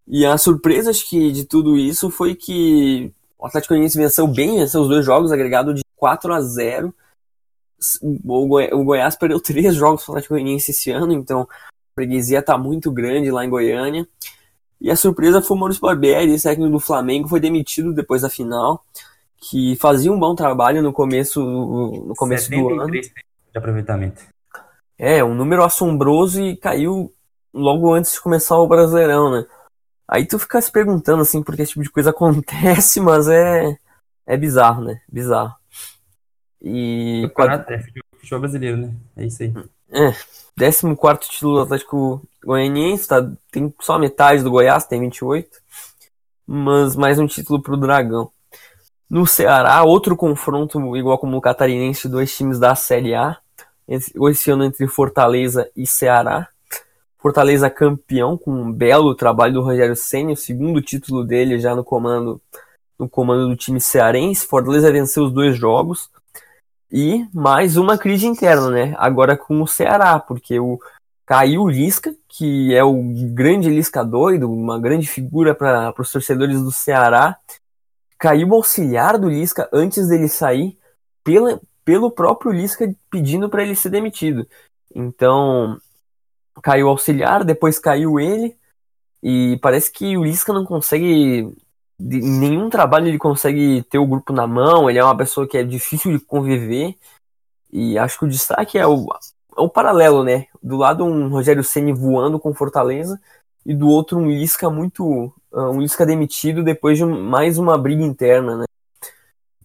E a surpresa acho que de tudo isso foi que o Atlético Goianiense venceu bem, venceu os dois jogos, agregado de 4 a 0. O, Goi o Goiás perdeu três jogos para o Atlético Goianiense esse ano, então freguesia está muito grande lá em Goiânia. E a surpresa foi o Maurício Barbieri, técnico do Flamengo, foi demitido depois da final, que fazia um bom trabalho no começo, no começo do ano de aproveitamento. É, um número assombroso e caiu logo antes de começar o Brasileirão, né? Aí tu fica se perguntando, assim, porque esse tipo de coisa acontece, mas é, é bizarro, né? Bizarro. E. Campeonato, é futebol brasileiro, né? É isso aí. É, 14 título do Atlético Goianiense, tá? Tem só metade do Goiás, tem 28. Mas mais um título pro Dragão. No Ceará, outro confronto, igual como o Catarinense, dois times da Série A. Esse ano entre Fortaleza e Ceará. Fortaleza campeão, com um belo trabalho do Rogério Senna, o segundo título dele já no comando, no comando do time cearense. Fortaleza venceu os dois jogos. E mais uma crise interna, né? Agora com o Ceará, porque o caiu o Lisca, que é o grande Lisca doido, uma grande figura para os torcedores do Ceará, caiu o auxiliar do Lisca antes dele sair pela, pelo próprio Lisca pedindo para ele ser demitido. Então, caiu o auxiliar, depois caiu ele, e parece que o Lisca não consegue. Em nenhum trabalho ele consegue ter o grupo na mão, ele é uma pessoa que é difícil de conviver. E acho que o destaque é o, é o paralelo, né? Do lado um Rogério Ceni voando com Fortaleza e do outro um Lisca muito ah, um Lisca demitido depois de mais uma briga interna, né?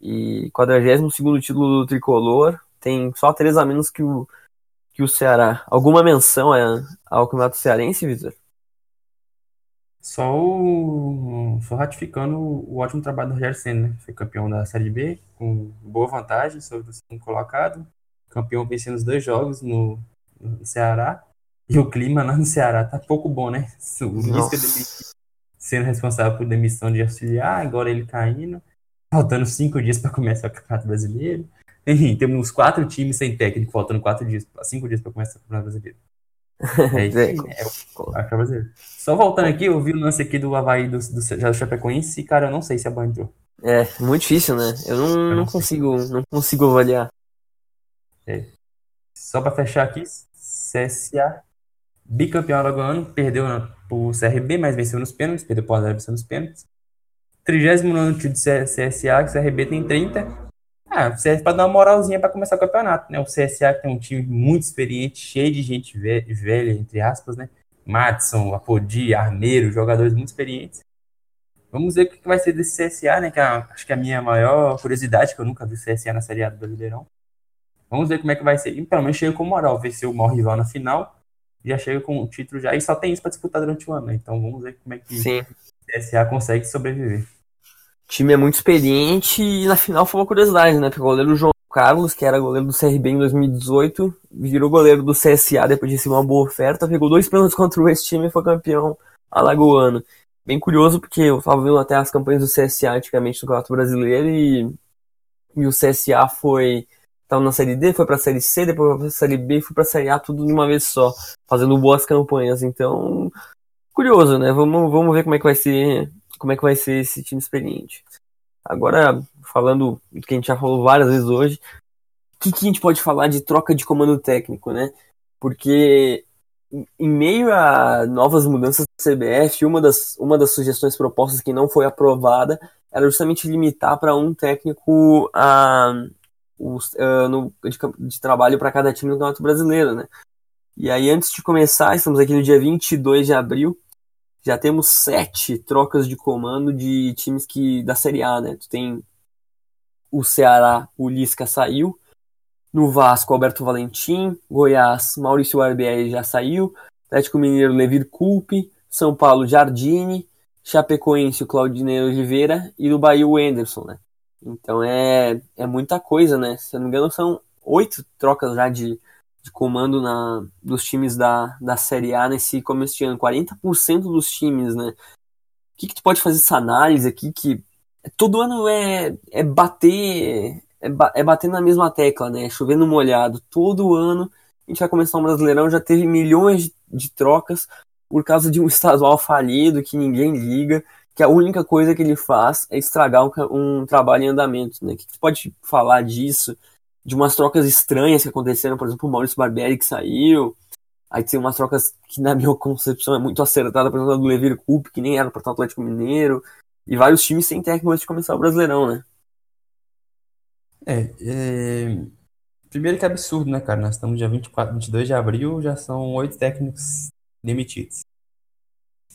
E 42 título do tricolor, tem só três a menos que o, que o Ceará. Alguma menção é, ao campeonato cearense, Vitor? Só, o, só ratificando o ótimo trabalho do Rogério Senna, né? Foi campeão da Série B, com boa vantagem sobre o segundo colocado. Campeão vencendo os dois jogos no, no Ceará. E o clima lá no Ceará tá pouco bom, né? O Lisca sendo responsável por demissão de auxiliar, agora ele caindo, faltando cinco dias para começar o Campeonato Brasileiro. Enfim, temos quatro times sem técnico, faltando quatro dias, cinco dias para começar o Campeonato Brasileiro. É, isso, é, é, é, brasileiro. Só voltando aqui, eu vi o lance aqui do Havaí do, do, do Chapecoense e, cara, eu não sei se a Bahia entrou. É, muito difícil, né? Eu não, eu não, consigo, não consigo avaliar. É. Só para fechar aqui, CSA, bicampeão alagoano, perdeu pro CRB, mas venceu nos pênaltis, perdeu pro Azar, venceu nos pênaltis. 39 título de CSA, que o CRB tem 30. Ah, serve para dar uma moralzinha para começar o campeonato, né? O CSA tem um time muito experiente, cheio de gente velha, entre aspas, né? Madison, Apodi, Armeiro, jogadores muito experientes. Vamos ver o que vai ser desse CSA, né? Que é, acho que é a minha maior curiosidade, que eu nunca vi o CSA na Série A do Brasileirão. Vamos ver como é que vai ser. E pelo menos chega com moral, vencer o maior rival na final. Já chega com o título já. E só tem isso para disputar durante o ano, né? Então vamos ver como é que Sim. o CSA consegue sobreviver. Time é muito experiente e na final foi uma curiosidade, né? Porque o goleiro João Carlos, que era goleiro do CRB em 2018, virou goleiro do CSA depois de receber uma boa oferta, pegou dois pênaltis contra esse time e foi campeão alagoano. Bem curioso porque eu tava vendo até as campanhas do CSA antigamente no Campeonato Brasileiro e, e o CSA foi tava na série D, foi pra série C, depois foi pra série B e foi pra série A tudo de uma vez só, fazendo boas campanhas. Então, curioso, né? Vamos, vamos ver como é que vai ser como é que vai ser esse time experiente. Agora, falando do que a gente já falou várias vezes hoje, o que, que a gente pode falar de troca de comando técnico, né? Porque em meio a novas mudanças da CBF, uma das, uma das sugestões propostas que não foi aprovada era justamente limitar para um técnico a, os, uh, no, de, de trabalho para cada time no Campeonato Brasileiro, né? E aí, antes de começar, estamos aqui no dia 22 de abril, já temos sete trocas de comando de times que da Série A, né? Tu tem o Ceará, o Lisca saiu, no Vasco, Alberto Valentim, Goiás, Maurício Barbieri já saiu, Atlético Mineiro, Levir Culpe, São Paulo, Jardine, Chapecoense, o Claudinei Oliveira e no Bahia, o Anderson, né? Então é, é muita coisa, né? Se eu não me engano, são oito trocas já de, de comando na, dos times da, da Série A nesse começo de ano. 40% dos times, né? O que, que tu pode fazer essa análise aqui que todo ano é, é bater é, é bater na mesma tecla, né? Chovendo molhado. Todo ano a gente vai começar um Brasileirão, já teve milhões de, de trocas por causa de um estadual falido que ninguém liga, que a única coisa que ele faz é estragar um, um trabalho em andamento, né? O que, que tu pode falar disso? De umas trocas estranhas que aconteceram, por exemplo, o Maurício Barbieri que saiu, aí tem umas trocas que na minha concepção é muito acertada, por exemplo, do Levir Coupe, que nem era para o Atlético Mineiro, e vários times sem técnico antes de começar o Brasileirão, né? É, é, primeiro que é absurdo, né, cara? Nós estamos dia 24, 22 de abril, já são oito técnicos demitidos.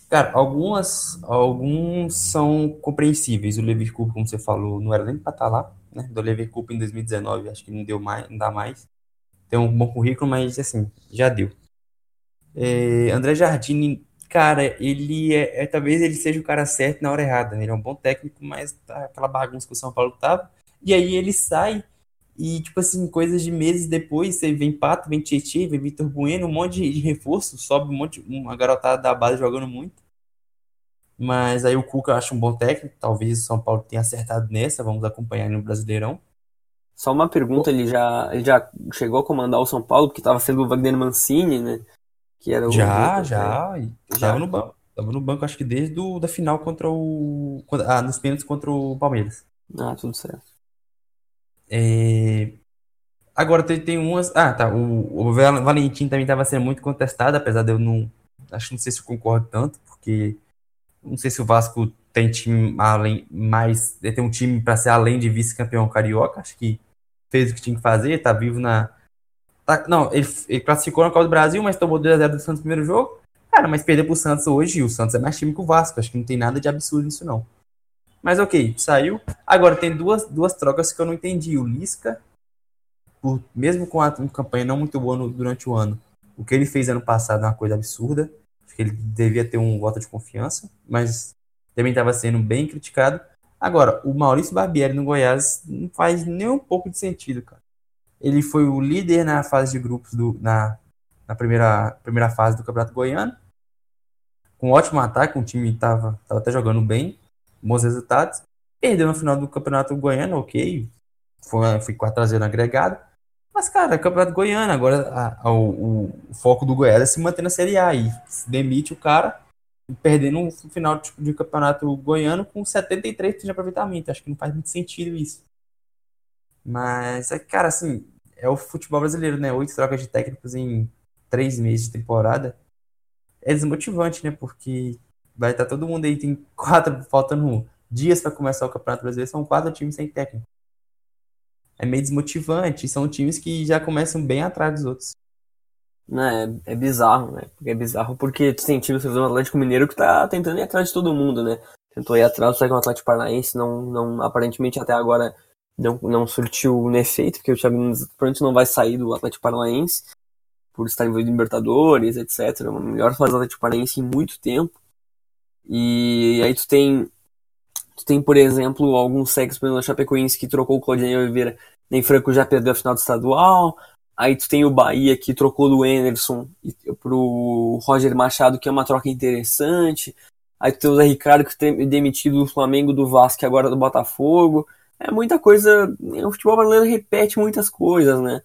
Cara, algumas, alguns são compreensíveis. O Levir Coupe, como você falou, não era nem para estar tá lá né, do Leverkusen em 2019, acho que não deu mais, não dá mais. Tem um bom currículo, mas assim, já deu. É, André Jardine, cara, ele é, é, talvez ele seja o cara certo na hora errada. Né? Ele é um bom técnico, mas tá aquela bagunça que o São Paulo tava. E aí ele sai e, tipo assim, coisas de meses depois, você vem Pato, vem Tietchan, vem Vitor Bueno, um monte de reforço, sobe um monte, uma garotada da base jogando muito. Mas aí o Cuca eu acho um bom técnico, talvez o São Paulo tenha acertado nessa, vamos acompanhar no Brasileirão. Só uma pergunta, ele já, ele já chegou a comandar o São Paulo, porque estava sendo o Wagner Mancini, né? Que era o já, já, estava no banco. Tava no banco, acho que desde do, da final contra o. Ah, nos pênaltis contra o Palmeiras. Ah, tudo certo. É... Agora tem, tem umas. Ah, tá. O, o Valentim também estava sendo muito contestado, apesar de eu não. Acho que não sei se eu concordo tanto, porque não sei se o Vasco tem time além mais. Tem um time para ser além de vice-campeão carioca. Acho que fez o que tinha que fazer, tá vivo na. Tá, não, ele, ele, classificou na Copa do Brasil, mas tomou 2x0 do Santos no primeiro jogo. Cara, mas perder pro Santos hoje, o Santos é mais time que o Vasco. Acho que não tem nada de absurdo nisso, não. Mas ok, saiu. Agora tem duas, duas trocas que eu não entendi. O Lisca, por, mesmo com a campanha não muito boa no, durante o ano, o que ele fez ano passado é uma coisa absurda que ele devia ter um voto de confiança, mas também estava sendo bem criticado. Agora, o Maurício Barbieri no Goiás não faz nem um pouco de sentido, cara. Ele foi o líder na fase de grupos do na, na primeira, primeira fase do Campeonato Goiano. com um ótimo ataque, o time estava tava até jogando bem, bons resultados. Perdeu no final do Campeonato Goiano, ok. Foi, foi 4x0 agregado. Mas, cara, Campeonato Goiano, agora a, a, o, o, foco do Goiás é se manter na Série A. E demite o cara, perdendo no final de, de Campeonato Goiano com 73% de aproveitamento. Acho que não faz muito sentido isso. Mas, é, cara, assim, é o futebol brasileiro, né? Oito trocas de técnicos em três meses de temporada. É desmotivante, né? Porque vai estar todo mundo aí, tem quatro, faltando dias para começar o Campeonato Brasileiro, são quatro times sem técnico. É meio desmotivante, são times que já começam bem atrás dos outros. Né, é, é bizarro, né? É bizarro porque tem time, o Atlético Mineiro que tá tentando ir atrás de todo mundo, né? Tentou ir atrás do Atlético Paranaense, não, não, aparentemente até agora não, não surtiu um efeito, porque o Thiago Nunes não vai sair do Atlético Paranaense por estar envolvido em Libertadores, etc. É o melhor fase do Atlético Paranaense em muito tempo. E aí tu tem, tu tem por exemplo, alguns sexos, exemplo, Chapecoense que trocou o Claudinei Oliveira, nem Franco já perdeu a final do estadual. Aí tu tem o Bahia que trocou do Anderson pro Roger Machado, que é uma troca interessante. Aí tu tem o Zé Ricardo que tem demitido do Flamengo, do Vasco e agora do Botafogo é muita coisa. O futebol brasileiro repete muitas coisas, né?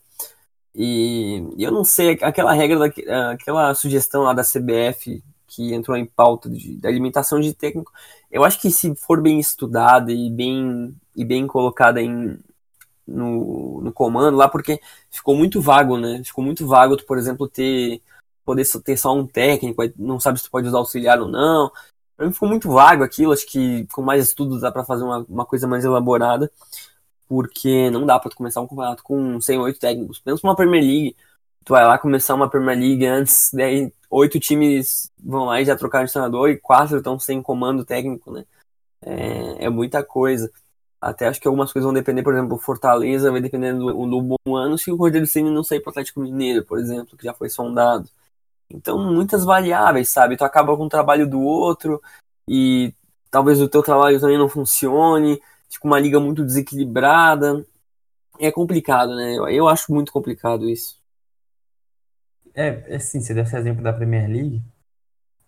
E, eu não sei, aquela regra, da, aquela sugestão lá da CBF que entrou em pauta de, da alimentação de técnico, eu acho que se for bem estudada e bem, e bem colocada em, no, no comando lá, porque ficou muito vago, né? Ficou muito vago, tu, por exemplo, ter poder ter só um técnico, não sabe se tu pode usar auxiliar ou não, Pra mim ficou muito vago aquilo, acho que com mais estudos dá para fazer uma, uma coisa mais elaborada, porque não dá para começar um campeonato com 108 técnicos. Pensa uma Premier League, tu vai lá começar uma Premier League antes, daí oito times vão lá e já trocaram de treinador e quatro estão sem comando técnico, né? É, é, muita coisa. Até acho que algumas coisas vão depender, por exemplo, Fortaleza vai depender do, do bom ano se o Rogério Ceni não sair para o Atlético Mineiro, por exemplo, que já foi sondado. Então, muitas variáveis, sabe? Tu acaba com o trabalho do outro e talvez o teu trabalho também não funcione, fica uma liga muito desequilibrada. É complicado, né? Eu acho muito complicado isso. É, assim, você deu esse exemplo da Premier League,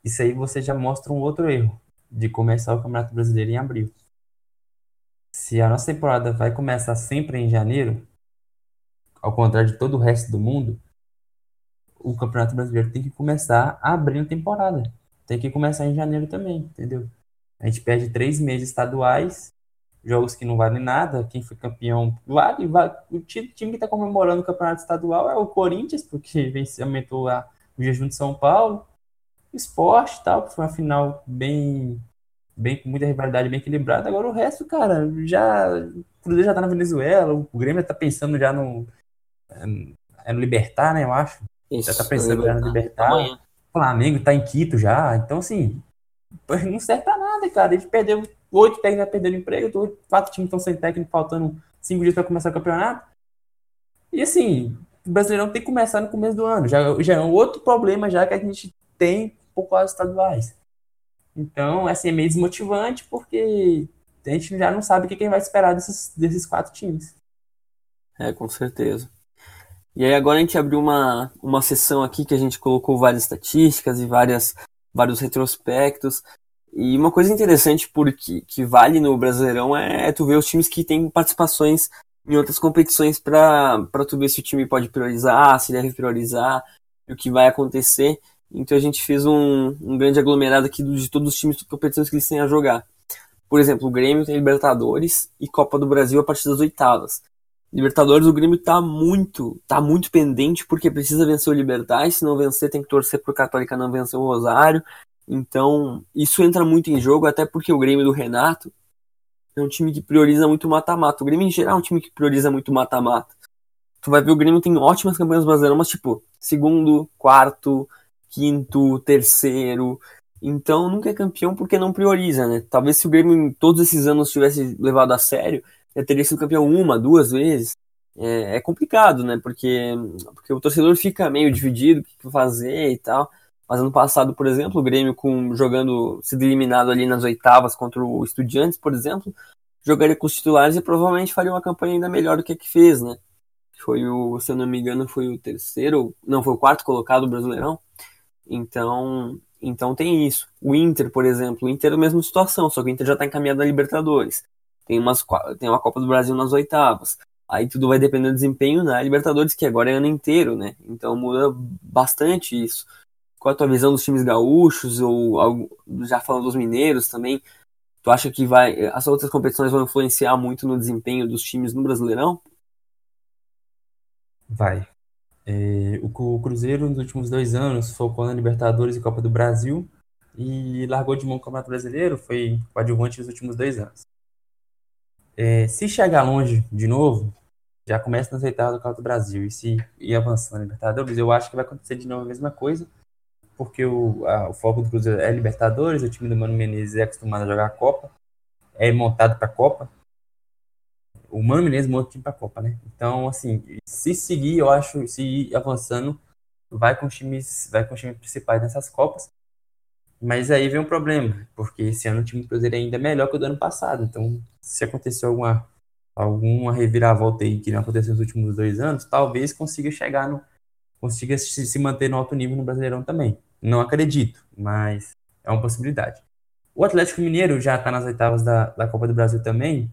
isso aí você já mostra um outro erro de começar o Campeonato Brasileiro em abril. Se a nossa temporada vai começar sempre em janeiro, ao contrário de todo o resto do mundo, o Campeonato Brasileiro tem que começar abrindo temporada. Tem que começar em janeiro também, entendeu? A gente perde três meses estaduais, jogos que não valem nada. Quem foi campeão vale. vale. O time que está comemorando o campeonato estadual é o Corinthians, porque vence, aumentou a, o jejum de São Paulo. Esporte tal, foi uma final bem, bem com muita rivalidade, bem equilibrada. Agora o resto, cara, já. O Cruzeiro já tá na Venezuela, o Grêmio tá pensando já no. É no Libertar, né? Eu acho. Isso, já tá pensando já no Libertar. O Flamengo tá em Quito já. Então, assim, não serve pra nada, cara. Eles perderam, oito técnicos perderam emprego, quatro times estão sem técnico, faltando cinco dias para começar o campeonato. E assim, o Brasileirão tem que começar no começo do ano. Já, já é um outro problema já que a gente tem por causa estaduais. Então, assim, é meio desmotivante porque a gente já não sabe o que gente vai esperar desses, desses quatro times. É, com certeza. E aí agora a gente abriu uma, uma sessão aqui que a gente colocou várias estatísticas e várias, vários retrospectos. E uma coisa interessante porque que vale no Brasileirão é, é tu ver os times que têm participações em outras competições para tu ver se o time pode priorizar, se deve priorizar, o que vai acontecer. Então a gente fez um, um grande aglomerado aqui de todos os times de competições que eles têm a jogar. Por exemplo, o Grêmio tem Libertadores e Copa do Brasil a partir das oitavas. Libertadores, o Grêmio tá muito, tá muito pendente porque precisa vencer o Libertar, e se não vencer tem que torcer pro Católica não vencer o Rosário. Então, isso entra muito em jogo, até porque o Grêmio do Renato é um time que prioriza muito mata-mata. O Grêmio em geral é um time que prioriza muito mata-mata. Tu vai ver o Grêmio tem ótimas campanhas brasileiras, mas tipo, segundo, quarto, quinto, terceiro. Então nunca é campeão porque não prioriza, né? Talvez se o Grêmio em todos esses anos tivesse levado a sério, já teria sido campeão uma, duas vezes. É, é, complicado, né? Porque, porque o torcedor fica meio dividido, o que fazer e tal. Mas ano passado, por exemplo, o Grêmio com, jogando, sendo eliminado ali nas oitavas contra o Estudiantes, por exemplo, jogaria com os titulares e provavelmente faria uma campanha ainda melhor do que a que fez, né? Foi o, se eu não me engano, foi o terceiro, não, foi o quarto colocado do Brasileirão. Então, Então tem isso. O Inter, por exemplo, o Inter é a mesma situação, só que o Inter já está encaminhado na Libertadores. Tem, umas, tem uma Copa do Brasil nas oitavas. Aí tudo vai depender do desempenho na Libertadores, que agora é ano inteiro, né? Então muda bastante isso. Qual a tua visão dos times gaúchos, ou já falando dos mineiros também? Tu acha que vai as outras competições vão influenciar muito no desempenho dos times no Brasileirão? Vai. É, o Cruzeiro, nos últimos dois anos, focou na Libertadores e Copa do Brasil e largou de mão o Campeonato Brasileiro, foi coadjuvante nos últimos dois anos. É, se chegar longe de novo, já começa nas oitavas do Campeonato do Brasil e se ir avançando na Libertadores, eu acho que vai acontecer de novo a mesma coisa, porque o, a, o foco do Cruzeiro é Libertadores, o time do Mano Menezes é acostumado a jogar a Copa, é montado para a Copa, o Mano Menezes monta o time para a Copa, né? Então, assim, se seguir, eu acho, se ir avançando, vai com os times, vai com os times principais nessas Copas. Mas aí vem um problema, porque esse ano o time do Cruzeiro é ainda melhor que o do ano passado. Então, se acontecer alguma, alguma reviravolta aí que não aconteceu nos últimos dois anos, talvez consiga chegar no. Consiga se, manter no alto nível no Brasileirão também. Não acredito, mas é uma possibilidade. O Atlético Mineiro já está nas oitavas da, da Copa do Brasil também,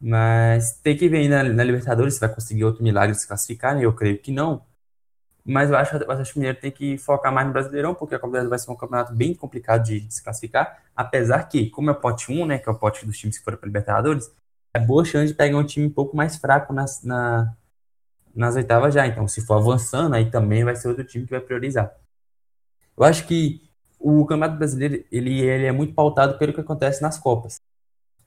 mas tem que ver na, na Libertadores se vai conseguir outro milagre de se classificar, né? Eu creio que não. Mas eu acho que o Atlético Mineiro tem que focar mais no Brasileirão, porque a Copa do Brasil vai ser um campeonato bem complicado de se classificar. Apesar que, como é o pote 1, né? Que é o pote dos times que foram para Libertadores, é boa chance de pegar um time um pouco mais fraco na, nas oitavas já. Então, se for avançando, aí também vai ser outro time que vai priorizar. Eu acho que o Campeonato Brasileiro ele, ele é muito pautado pelo que acontece nas Copas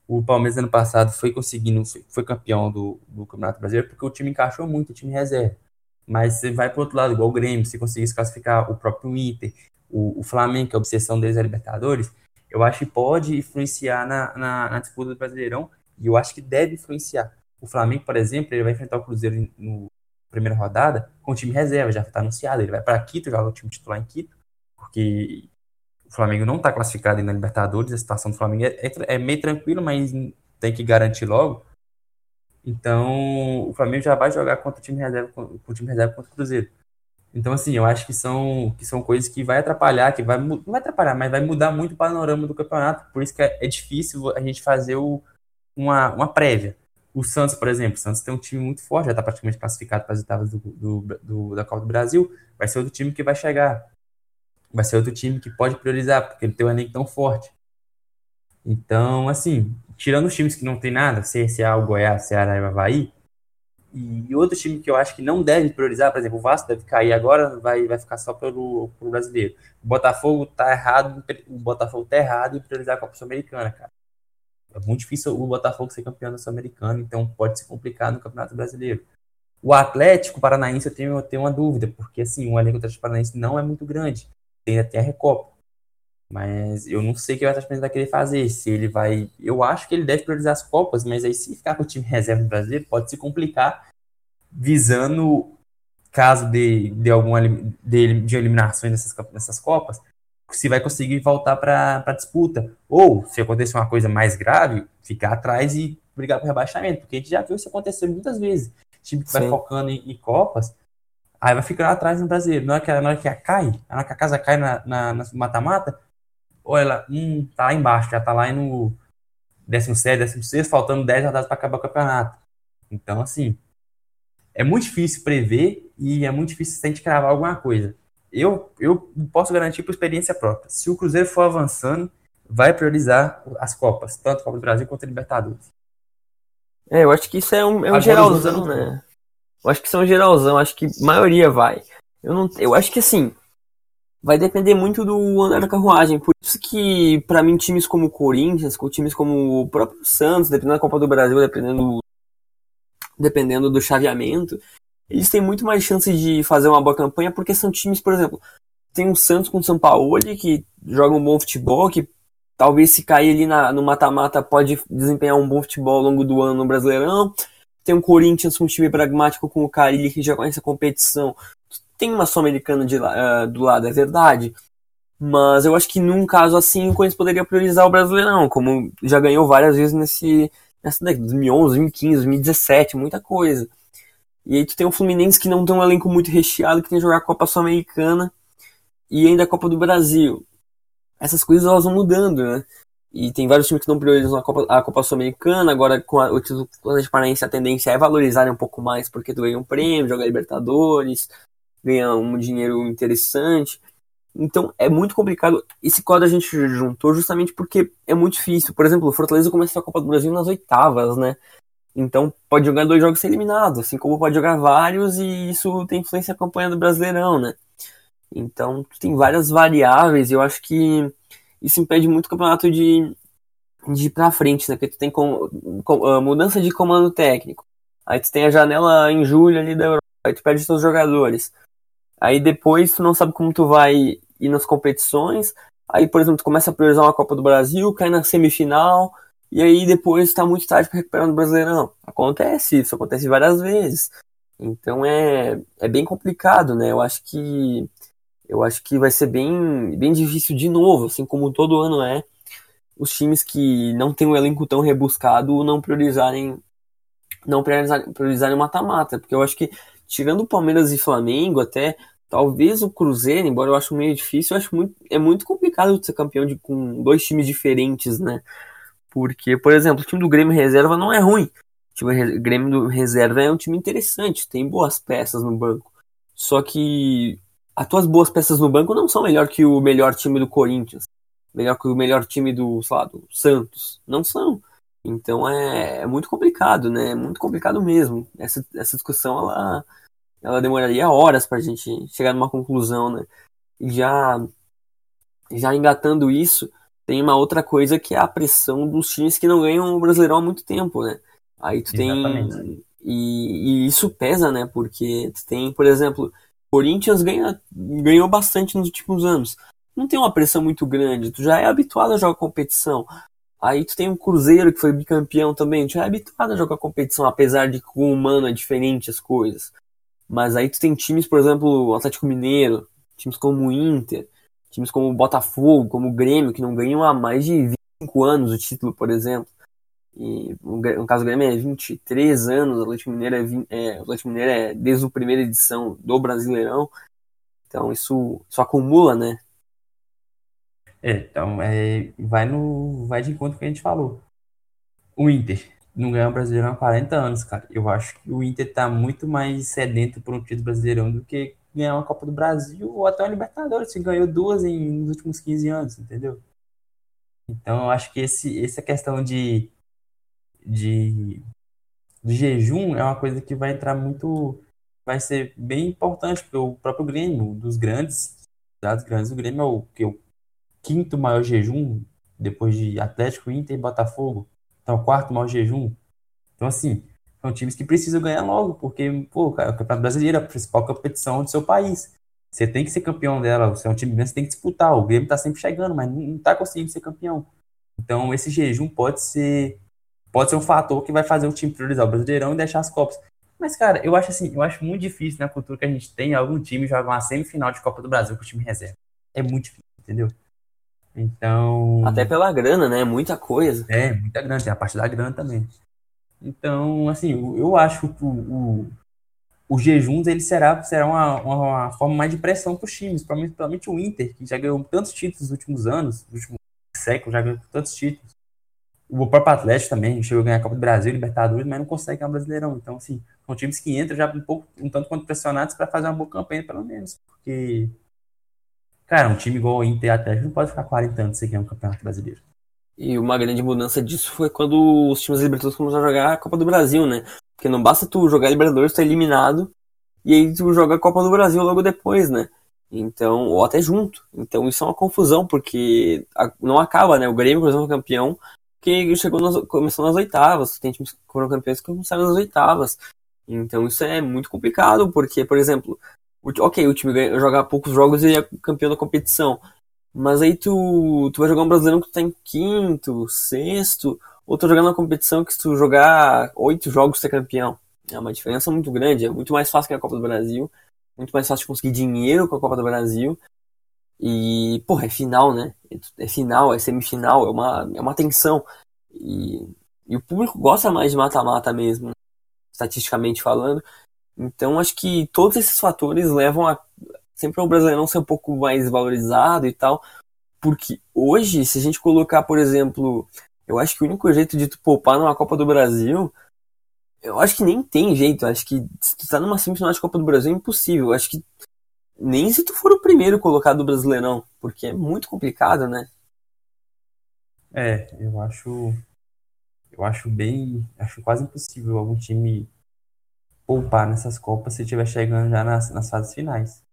o Palmeiras ano passado foi conseguindo, foi campeão do, do Campeonato Brasileiro porque o time encaixou muito, o time reserva. Mas você vai para outro lado, igual o Grêmio, se conseguir se classificar o próprio Inter, o, o Flamengo, que é a obsessão deles é Libertadores, eu acho que pode influenciar na, na, na, disputa do Brasileirão e eu acho que deve influenciar. O Flamengo, por exemplo, ele vai enfrentar o Cruzeiro no primeira rodada com o time reserva, já está anunciado. Ele vai para Quito, joga o time titular em Quito, porque o Flamengo não está classificado ainda na Libertadores, a situação do Flamengo é, é, é meio tranquila, mas tem que garantir logo. Então, o Flamengo já vai jogar contra o time reserva, com o time reserva contra o Cruzeiro. Então, assim, eu acho que são, que são coisas que vai atrapalhar, que vai, não vai atrapalhar, mas vai mudar muito o panorama do campeonato. Por isso que é, é difícil a gente fazer o, uma, uma prévia. O Santos, por exemplo, o Santos tem um time muito forte, já está praticamente classificado para as etapas do, do, do, da Copa do Brasil. Vai ser outro time que vai chegar vai ser outro time que pode priorizar, porque ele tem um elenco tão forte. Então, assim, tirando os times que não tem nada, CSA, o Goiás, Ceará e Havaí, e outro time que eu acho que não deve priorizar, por exemplo, o Vasco deve cair agora, vai, vai ficar só pelo, pelo brasileiro. O Botafogo tá errado, o Botafogo tá errado em priorizar a Copa Sul-Americana, cara. É muito difícil o Botafogo ser campeão da Sul-Americana, então pode se complicar no Campeonato Brasileiro. O Atlético Paranaense eu tenho, eu tenho uma dúvida, porque assim, o elenco do Atlético Paranaense não é muito grande tem até a Recopa. Mas eu não sei o que o Atlético vai querer fazer. Se ele vai. Eu acho que ele deve priorizar as Copas, mas aí se ficar com o time reserva do brasileiro, pode se complicar visando caso de, de alguma de, de eliminações nessas, nessas Copas, se vai conseguir voltar para a disputa. Ou, se acontecer uma coisa mais grave, ficar atrás e brigar por rebaixamento. Porque a gente já viu isso acontecer muitas vezes. O time que vai focando em, em Copas Aí vai ficar lá atrás no brasileiro. Na hora que, na hora que a cai, na hora que a casa cai na mata-mata, olha ela, hum, tá lá embaixo, já tá lá no 17, 16, faltando 10 rodadas para acabar o campeonato. Então, assim, é muito difícil prever e é muito difícil a gente cravar alguma coisa. Eu, eu posso garantir por experiência própria. Se o Cruzeiro for avançando, vai priorizar as Copas, tanto a Copa do Brasil quanto a Libertadores. É, eu acho que isso é um, é um geralzão, né? Eu acho que são geralzão, acho que maioria vai. Eu não, eu acho que assim, vai depender muito do andar da carruagem. Por isso que, para mim, times como o Corinthians, com times como o próprio Santos, dependendo da Copa do Brasil, dependendo, dependendo do chaveamento, eles têm muito mais chance de fazer uma boa campanha, porque são times, por exemplo, tem o Santos com o São Paulo, que joga um bom futebol, que talvez se cair ali na, no mata-mata pode desempenhar um bom futebol ao longo do ano no Brasileirão. Tem um Corinthians com um time pragmático com o Carilli que já conhece a competição. Tem uma Sul-Americana uh, do lado, é verdade. Mas eu acho que num caso assim o Corinthians poderia priorizar o Brasileirão, como já ganhou várias vezes nesse, nessa década, 2011, 2015, 2017, muita coisa. E aí tu tem o Fluminense que não tem um elenco muito recheado, que tem que jogar a Copa Sul-Americana. e ainda a Copa do Brasil. Essas coisas elas vão mudando, né? E tem vários times que não priorizam a Copa, a Copa Sul-Americana, agora com a, o título Atlético Paranaense a tendência é valorizar um pouco mais, porque tu ganha um prêmio, joga Libertadores, ganha um dinheiro interessante. Então é muito complicado. Esse quadro a gente juntou justamente porque é muito difícil. Por exemplo, o Fortaleza começou a Copa do Brasil nas oitavas, né? Então pode jogar dois jogos e ser eliminado, assim como pode jogar vários e isso tem influência na campanha do Brasileirão, né? Então tem várias variáveis e eu acho que isso impede muito o campeonato de, de ir pra frente, né? Porque tu tem com, com, uh, mudança de comando técnico. Aí tu tem a janela em julho ali da Europa, aí tu perde seus jogadores. Aí depois tu não sabe como tu vai ir nas competições. Aí, por exemplo, tu começa a priorizar uma Copa do Brasil, cai na semifinal, e aí depois tá muito tarde para recuperar no Brasileirão. Acontece isso, acontece várias vezes. Então é, é bem complicado, né? Eu acho que eu acho que vai ser bem, bem difícil de novo, assim como todo ano é, os times que não têm um elenco tão rebuscado não priorizarem não priorizarem mata-mata, porque eu acho que tirando o Palmeiras e Flamengo até talvez o Cruzeiro, embora eu acho meio difícil, eu acho muito é muito complicado ser campeão de, com dois times diferentes, né? Porque, por exemplo, o time do Grêmio reserva não é ruim. O time Grêmio do reserva é um time interessante, tem boas peças no banco. Só que as tuas boas peças no banco não são melhor que o melhor time do Corinthians, melhor que o melhor time do, sei lá, do Santos. Não são. Então é, é muito complicado, né? É muito complicado mesmo. Essa, essa discussão ela, ela demoraria horas para a gente chegar numa conclusão, né? Já, já engatando isso, tem uma outra coisa que é a pressão dos times que não ganham o Brasileirão há muito tempo, né? Aí tu Exatamente. tem. E, e, isso pesa, né? Porque tu tem, por exemplo, Corinthians ganha, ganhou bastante nos últimos anos. Não tem uma pressão muito grande, tu já é habituado a jogar competição. Aí tu tem um Cruzeiro que foi bicampeão também, tu já é habituado a jogar competição, apesar de que com o humano é diferente as coisas. Mas aí tu tem times, por exemplo, o Atlético Mineiro, times como o Inter, times como o Botafogo, como o Grêmio, que não ganham há mais de 25 anos o título, por exemplo. E no caso do Grêmio é 23 anos, o Atlético Mineiro é, 20, é, o Atlético Mineiro é desde a primeira edição do Brasileirão. Então isso, isso acumula, né? É, então é, vai, no, vai de encontro que a gente falou. O Inter não ganha o Brasileirão há 40 anos, cara. Eu acho que o Inter tá muito mais sedento por um título brasileirão do que ganhar uma Copa do Brasil ou até uma Libertadores, que ganhou duas em, nos últimos 15 anos, entendeu? Então, eu acho que esse, essa questão de, de, de jejum é uma coisa que vai entrar muito. Vai ser bem importante, porque o próprio Grêmio, dos grandes, dados grandes, o Grêmio é o, que, é o quinto maior jejum, depois de Atlético, Inter e Botafogo. Então, o quarto maior jejum. Então, assim, são times que precisam ganhar logo, porque, pô, cara, o Campeonato Brasileiro é a principal competição do seu país. Você tem que ser campeão dela, você é um time grande, você tem que disputar. O Grêmio tá sempre chegando, mas não tá conseguindo ser campeão. Então, esse jejum pode ser pode ser um fator que vai fazer o time priorizar o Brasileirão e deixar as Copas. Mas, cara, eu acho assim, eu acho muito difícil na cultura que a gente tem algum time jogar uma semifinal de Copa do Brasil com o time reserva. É muito difícil, entendeu? Então. Até pela grana, né? Muita coisa. É, muita grana, tem a parte da grana também. Então, assim, eu acho que o, o, o jejuns ele será, será uma, uma, uma forma mais de pressão para os times, principalmente o Inter, que já ganhou tantos títulos nos últimos anos, nos últimos séculos, já ganhou tantos títulos. O próprio Atlético também chegou a ganhar a Copa do Brasil, Libertadores, mas não consegue ganhar o Brasileirão. Então, assim, são times que entram já um pouco, um tanto quanto pressionados para fazer uma boa campanha, pelo menos. Porque, cara, um time igual o Inter e Atlético não pode ficar 40 anos sem ganhar um campeonato brasileiro. E uma grande mudança disso foi quando os times Libertadores começaram a jogar a Copa do Brasil, né? Porque não basta tu jogar Libertadores, tu tá eliminado, e aí tu joga a Copa do Brasil logo depois, né? Então, ou até junto. Então isso é uma confusão, porque não acaba, né? O Grêmio, por exemplo, é campeão, que chegou nas, começou nas oitavas. Tem times que foram campeões que começaram nas oitavas. Então isso é muito complicado, porque, por exemplo, ok, o time ganha, joga poucos jogos e é campeão da competição. Mas aí tu, tu vai jogar um brasileiro que tu tá em quinto, sexto, ou tu jogar na competição que se tu jogar oito jogos tu é campeão. É uma diferença muito grande, é muito mais fácil que a Copa do Brasil, muito mais fácil de conseguir dinheiro com a Copa do Brasil. E, porra, é final, né? É final, é semifinal, é uma, é uma tensão. E, e o público gosta mais de mata-mata mesmo, estatisticamente falando. Então acho que todos esses fatores levam a sempre o Brasileirão ser um pouco mais valorizado e tal. Porque hoje, se a gente colocar, por exemplo, eu acho que o único jeito de tu poupar numa Copa do Brasil, eu acho que nem tem jeito. Eu acho que se tu tá numa semifinal de Copa do Brasil é impossível. Eu acho que nem se tu for o primeiro colocado do Brasileirão, porque é muito complicado, né? É, eu acho. Eu acho bem. Acho quase impossível algum time poupar nessas Copas se estiver chegando já nas, nas fases finais.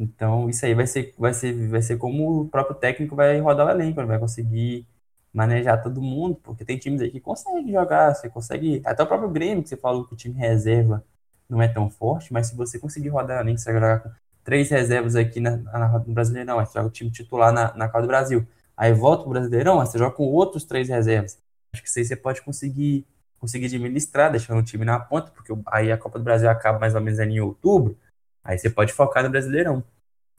Então, isso aí vai ser, vai, ser, vai ser como o próprio técnico vai rodar o elenco, ele vai conseguir manejar todo mundo, porque tem times aí que conseguem jogar, você consegue. Até o próprio Grêmio, que você falou que o time reserva não é tão forte, mas se você conseguir rodar o elenco, você jogar com três reservas aqui na, na, no Brasileirão, aí você joga o time titular na, na Copa do Brasil. Aí volta pro Brasileirão, você joga com outros três reservas. Acho que isso aí você pode conseguir conseguir administrar, deixando o time na ponta, porque aí a Copa do Brasil acaba mais ou menos ali em outubro, aí você pode focar no Brasileirão.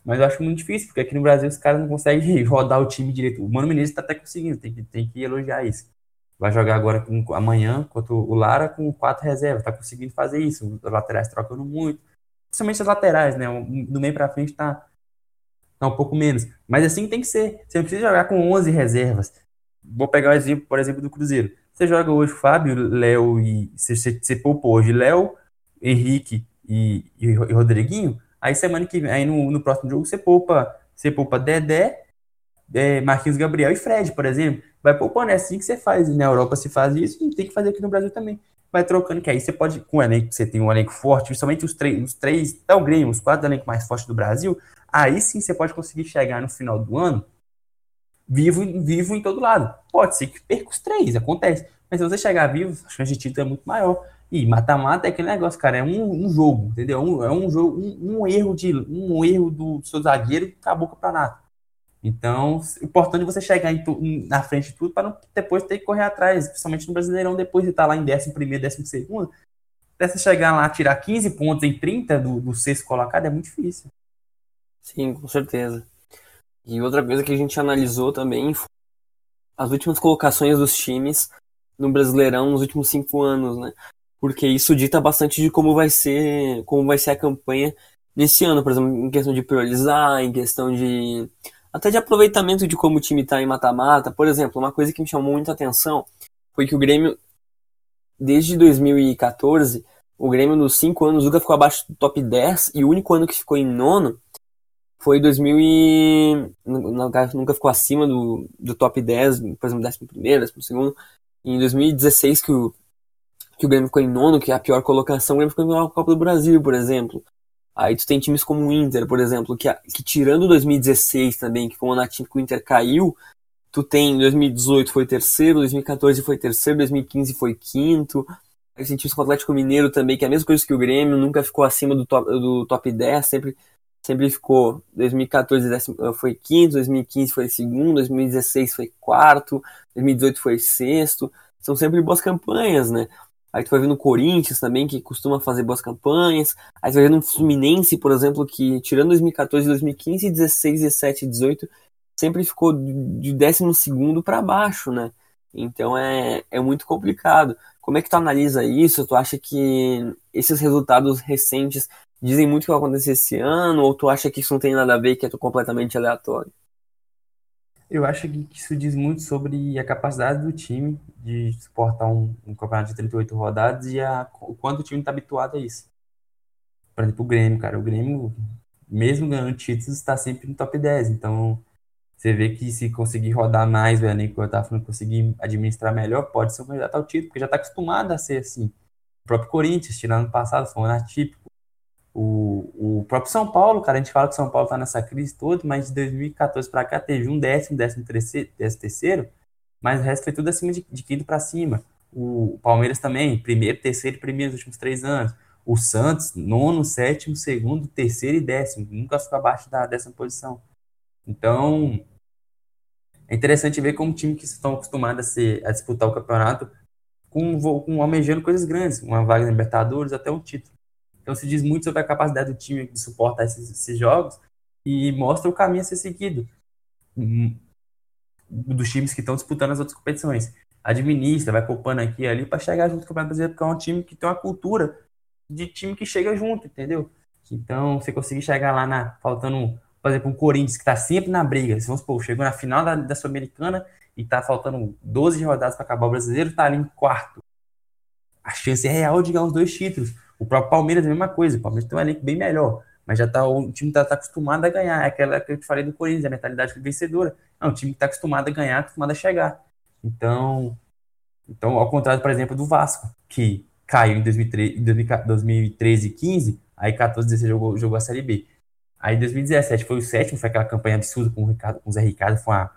Mas eu acho muito difícil, porque aqui no Brasil os caras não conseguem rodar o time direito. O Mano Menezes tá até conseguindo, tem que, tem que elogiar isso. Vai jogar agora com, amanhã contra o Lara com quatro reservas, tá conseguindo fazer isso. Os laterais trocando muito. Principalmente as laterais, né? Do meio pra frente tá, tá um pouco menos. Mas assim tem que ser. Você não precisa jogar com 11 reservas. Vou pegar o exemplo, por exemplo, do Cruzeiro. Você joga hoje Fábio, Léo e. Você, você, poupou hoje Léo, Henrique e, e, e, Rodriguinho. Aí semana que vem, aí no, no próximo jogo você poupa, você poupa Dedé, é, Marquinhos Gabriel e Fred, por exemplo. Vai poupando, é assim que você faz. Na Europa se faz isso e tem que fazer aqui no Brasil também. Vai trocando, que aí você pode, com o elenco, você tem um elenco forte, principalmente os três, os três, até o Grêmio, os quatro elenco mais fortes do Brasil, aí sim você pode conseguir chegar no final do ano vivo, vivo em todo lado. Pode ser que perca os três, acontece. Mas se você chegar vivo, a chance de título é muito maior. E mata-mata é aquele negócio, cara, é um, um jogo, entendeu? Um, é um jogo, um, um, erro de um erro do seu zagueiro acabou o campeonato. Então, o importante é você chegar tu, na frente de tudo para não depois ter que correr atrás, principalmente no Brasileirão, depois de estar lá em 11 primeiro, 12 segundo. Até você chegar lá, tirar 15 pontos em 30 do, do sexto colocado é muito difícil. Sim, com certeza. E outra coisa que a gente analisou também foi as últimas colocações dos times no Brasileirão nos últimos cinco anos, né? Porque isso dita bastante de como vai ser, como vai ser a campanha nesse ano, por exemplo, em questão de priorizar, em questão de até de aproveitamento de como o time está em mata-mata. Por exemplo, uma coisa que me chamou muita atenção foi que o Grêmio, desde 2014, o Grêmio nos cinco anos nunca ficou abaixo do top 10 e o único ano que ficou em nono foi 2000 e... Nunca ficou acima do, do top 10, por exemplo, décimo primeiro, décimo segundo. Em 2016, que o, que o Grêmio ficou em nono, que é a pior colocação, o Grêmio ficou em Copa do Brasil, por exemplo. Aí tu tem times como o Inter, por exemplo, que, que tirando 2016 também, que foi um ano que o Inter caiu, tu tem 2018 foi terceiro, 2014 foi terceiro, 2015 foi quinto. Aí times com o Atlético Mineiro também, que é a mesma coisa que o Grêmio, nunca ficou acima do top, do top 10, sempre sempre ficou 2014 foi quinto, 2015 foi segundo, 2016 foi quarto, 2018 foi sexto. São sempre boas campanhas, né? Aí tu vai vendo o Corinthians também, que costuma fazer boas campanhas. Aí tu vai vendo o Fluminense, por exemplo, que tirando 2014, 2015, 16, 17 18, sempre ficou de décimo segundo para baixo, né? Então é, é muito complicado. Como é que tu analisa isso? Tu acha que esses resultados recentes dizem muito que vai acontecer esse ano, ou tu acha que isso não tem nada a ver, que é completamente aleatório? Eu acho que isso diz muito sobre a capacidade do time de suportar um, um campeonato de 38 rodadas e a, o quanto o time está habituado a isso. Por exemplo, o Grêmio, cara. O Grêmio, mesmo ganhando títulos, está sempre no top 10. Então, você vê que se conseguir rodar mais o elenco eu estava falando, conseguir administrar melhor, pode ser um candidato ao título, porque já está acostumado a ser assim. O próprio Corinthians, tirando ano passado, foi um ano atípico. O, o próprio São Paulo, cara, a gente fala que o São Paulo tá nessa crise toda, mas de 2014 para cá teve um décimo, décimo terceiro, décimo terceiro, mas o resto foi tudo acima de, de quinto para cima. O, Palmeiras também, primeiro, terceiro e primeiro nos últimos três anos. O Santos, nono, sétimo, segundo, terceiro e décimo. Nunca ficou abaixo da décima posição. Então, é interessante ver como time que estão acostumados a, ser, a disputar o campeonato com, com almejando coisas grandes, uma vaga na Libertadores, até um título. Então se diz muito sobre a capacidade do time de suportar esses, esses jogos e mostra o caminho a ser seguido hum, dos times que estão disputando as outras competições. Administra, vai poupando aqui e ali para chegar junto com o Campeonato Brasileiro, porque é um time que tem uma cultura de time que chega junto, entendeu? Então, você conseguir chegar lá na faltando, por exemplo, um Corinthians que está sempre na briga. Se vamos supor, chegou na final da, da Sul-Americana e está faltando 12 rodadas para acabar o brasileiro, está ali em quarto. A chance é real de ganhar os dois títulos. O próprio Palmeiras é a mesma coisa. O Palmeiras tem um elenco bem melhor. Mas já tá, o time está tá acostumado a ganhar. É aquela que eu te falei do Corinthians, a mentalidade vencedora. É um time que está acostumado a ganhar, acostumado a chegar. Então, então, ao contrário, por exemplo, do Vasco, que caiu em 2013, 2013 e 15, aí 14, 16 jogou, jogou a Série B. Aí 2017 foi o sétimo, foi aquela campanha absurda com o, Ricardo, com o Zé Ricardo, foi uma,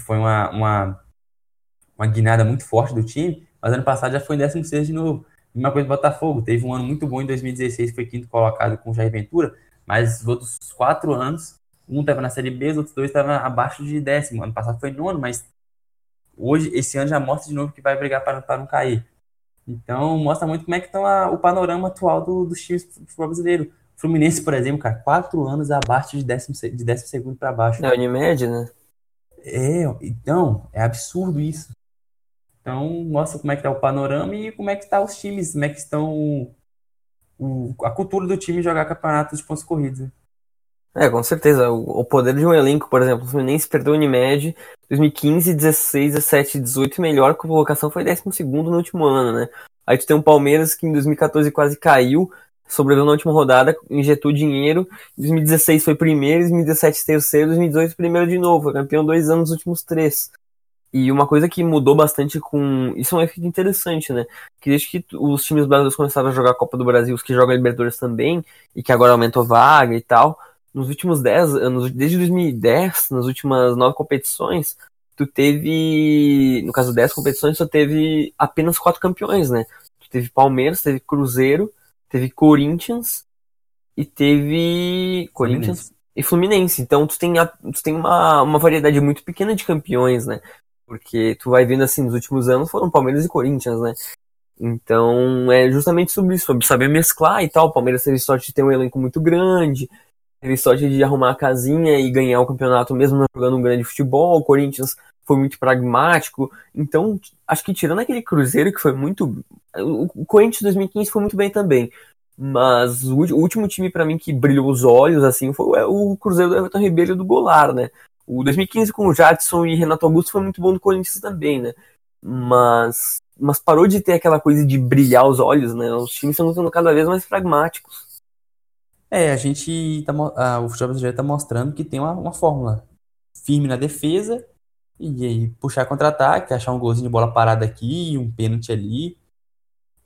foi uma, uma, uma guinada muito forte do time, mas ano passado já foi em 16 de novo. Mesma coisa do Botafogo, teve um ano muito bom em 2016, foi quinto colocado com o Jair Ventura, mas os outros quatro anos, um estava na Série B, os outros dois estavam abaixo de décimo. Ano passado foi nono, mas hoje, esse ano já mostra de novo que vai brigar para, não cair. Então, mostra muito como é que está o panorama atual do, dos times do futebol brasileiro. Fluminense, por exemplo, cara, quatro anos abaixo de décimo, de décimo segundo para baixo. É Unimed, né? É, então, é absurdo isso. Então, mostra como é que tá o panorama e como é que tá os times, como é que estão o, a cultura do time jogar campeonatos de pontos corridos. É, com certeza. O, o, poder de um elenco, por exemplo, o Fluminense perdeu o Unimed 2015, 16, 17, 18, melhor colocação foi 12 no último ano, né? Aí tu tem um Palmeiras que em 2014 quase caiu, sobreviveu na última rodada, injetou dinheiro. 2016 foi primeiro, 2017 terceiro, 2018 primeiro de novo, campeão dois anos nos últimos três. E uma coisa que mudou bastante com. Isso é um efeito interessante, né? Que desde que os times brasileiros começaram a jogar a Copa do Brasil, os que jogam a Libertadores também, e que agora aumentou vaga e tal, nos últimos 10 anos, desde 2010, nas últimas nove competições, tu teve, no caso 10 competições, só teve apenas quatro campeões, né? Tu teve Palmeiras, teve Cruzeiro, teve Corinthians e teve Corinthians Fluminense. e Fluminense. Então tu tem, tu tem uma, uma variedade muito pequena de campeões, né? Porque tu vai vendo assim, nos últimos anos foram Palmeiras e Corinthians, né? Então é justamente sobre isso, sobre saber mesclar e tal. O Palmeiras teve sorte de ter um elenco muito grande, teve sorte de arrumar a casinha e ganhar o campeonato mesmo não jogando um grande futebol. O Corinthians foi muito pragmático. Então, acho que tirando aquele Cruzeiro que foi muito. O Corinthians 2015 foi muito bem também. Mas o último time para mim que brilhou os olhos assim foi o Cruzeiro do Everton Ribeiro do Goulart, né? O 2015 com o Jadson e Renato Augusto foi muito bom do Corinthians também, né? Mas mas parou de ter aquela coisa de brilhar os olhos, né? Os times estão ficando cada vez mais pragmáticos. É, a gente tá, a, o futebol brasileiro está mostrando que tem uma, uma fórmula firme na defesa e puxar contra-ataque, achar um golzinho de bola parada aqui, um pênalti ali.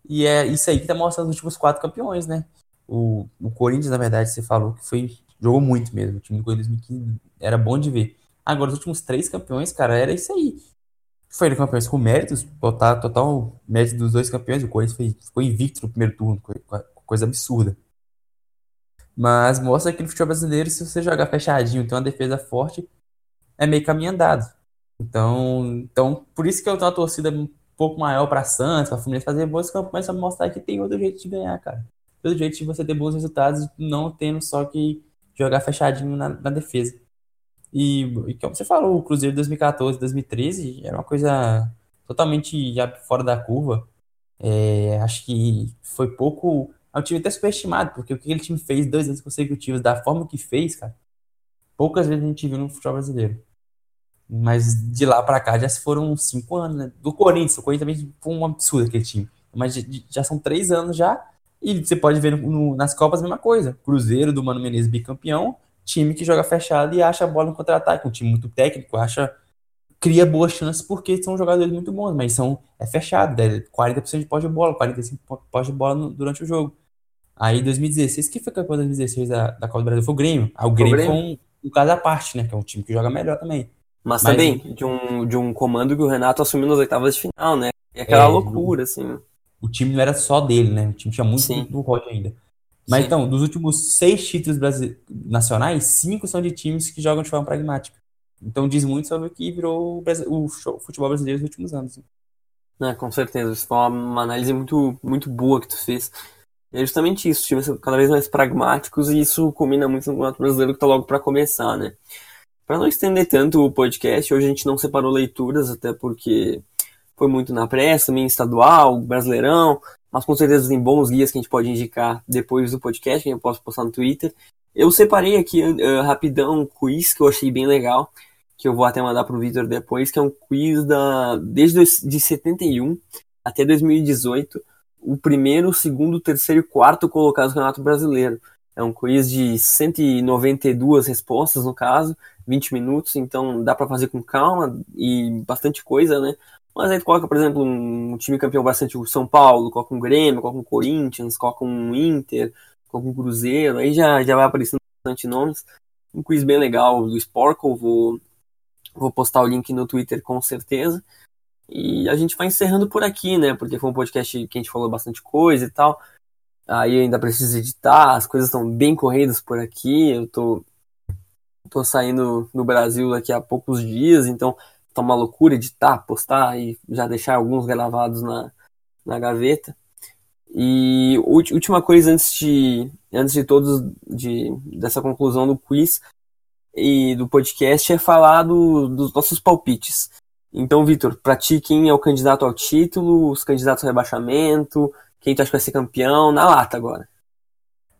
E é isso aí que tá mostrando os últimos quatro campeões, né? O, o Corinthians, na verdade, você falou que foi jogou muito mesmo. O time do Corinthians 2015 era bom de ver. Agora, os últimos três campeões, cara, era isso aí. Foi campeões com méritos, total, total mérito dos dois campeões. O Corinthians foi, ficou invicto no primeiro turno, coisa absurda. Mas mostra que no futebol brasileiro, se você jogar fechadinho, tem uma defesa forte, é meio caminho andado. Então, então por isso que eu tenho uma torcida um pouco maior para Santos, para Fluminense fazer boas campanhas para mostrar que tem outro jeito de ganhar, cara. Outro jeito de você ter bons resultados, não tendo só que jogar fechadinho na, na defesa. E, e como você falou, o Cruzeiro de 2014, 2013 era uma coisa totalmente já fora da curva. É, acho que foi pouco é um time até superestimado, porque o que aquele time fez dois anos consecutivos, da forma que fez, cara, poucas vezes a gente viu no futebol brasileiro. Mas de lá para cá já foram cinco anos, né? Do Corinthians, o Corinthians também foi um absurdo aquele time. Mas já são três anos já, e você pode ver no, nas Copas a mesma coisa. Cruzeiro do Mano Menezes bicampeão, time que joga fechado e acha a bola no contra-ataque. Um time muito técnico, acha cria boas chances porque são jogadores muito bons, mas são é fechado, é 40% de pós de bola, 45% de pós de bola no, durante o jogo. Aí 2016, que foi campeão 2016 da, da Copa do Brasil? Foi o Grêmio. Ah, o Grêmio, foi um, um caso à parte, né? Que é um time que joga melhor também. Mas, Mas também de um, de um comando que o Renato assumiu nas oitavas de final, né? E aquela é, loucura, assim. O time não era só dele, né? O time tinha muito, muito do Roger ainda. Mas Sim. então, dos últimos seis títulos nacionais, cinco são de times que jogam de forma pragmática. Então diz muito sobre o que virou o, o futebol brasileiro nos últimos anos. É, com certeza. Isso foi uma análise muito, muito boa que tu fez. É justamente isso, times cada vez mais pragmáticos e isso combina muito no Campeonato Brasileiro que está logo para começar, né? Para não estender tanto o podcast, hoje a gente não separou leituras, até porque foi muito na pressa, também estadual, brasileirão, mas com certeza tem bons guias que a gente pode indicar depois do podcast, que eu posso postar no Twitter. Eu separei aqui uh, rapidão um quiz que eu achei bem legal, que eu vou até mandar pro Vitor depois, que é um quiz da desde de 71 até 2018, o primeiro, segundo, terceiro e quarto colocados no Campeonato Brasileiro. É um quiz de 192 respostas, no caso, 20 minutos, então dá para fazer com calma e bastante coisa, né? Mas aí coloca, por exemplo, um time campeão bastante o São Paulo, coloca um Grêmio, coloca um Corinthians, coloca um Inter, coloca um Cruzeiro, aí já, já vai aparecendo bastante nomes. Um quiz bem legal do Sporkle, vou, vou postar o link no Twitter com certeza. E a gente vai encerrando por aqui, né? Porque foi um podcast que a gente falou bastante coisa e tal. Aí ainda preciso editar, as coisas estão bem corridas por aqui. Eu tô, tô saindo no Brasil daqui a poucos dias, então tá uma loucura editar, postar e já deixar alguns gravados na, na gaveta. E última coisa antes de, antes de todos, de, dessa conclusão do quiz e do podcast, é falar do, dos nossos palpites. Então, Vitor, pra ti, quem é o candidato ao título, os candidatos ao rebaixamento, quem tu acha que vai ser campeão, na lata agora.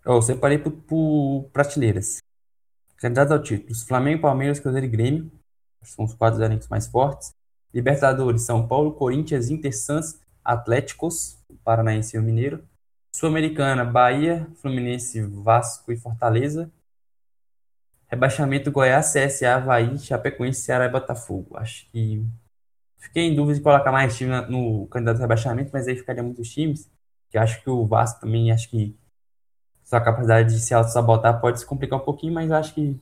Eu separei por, por prateleiras. Candidato ao título, Flamengo, Palmeiras, Cruzeiro e Grêmio são os quatro elencos mais fortes. Libertadores, São Paulo, Corinthians, Inter, Santos, Atléticos, Paranaense e Mineiro. Sul-Americana, Bahia, Fluminense, Vasco e Fortaleza. Rebaixamento Goiás, CSA, Havaí, Chapecoense, Ceará e Botafogo. Acho que fiquei em dúvida de colocar mais time no candidato de rebaixamento, mas aí ficaria muitos times. Que acho que o Vasco também, acho que sua capacidade de se auto-sabotar pode se complicar um pouquinho, mas acho que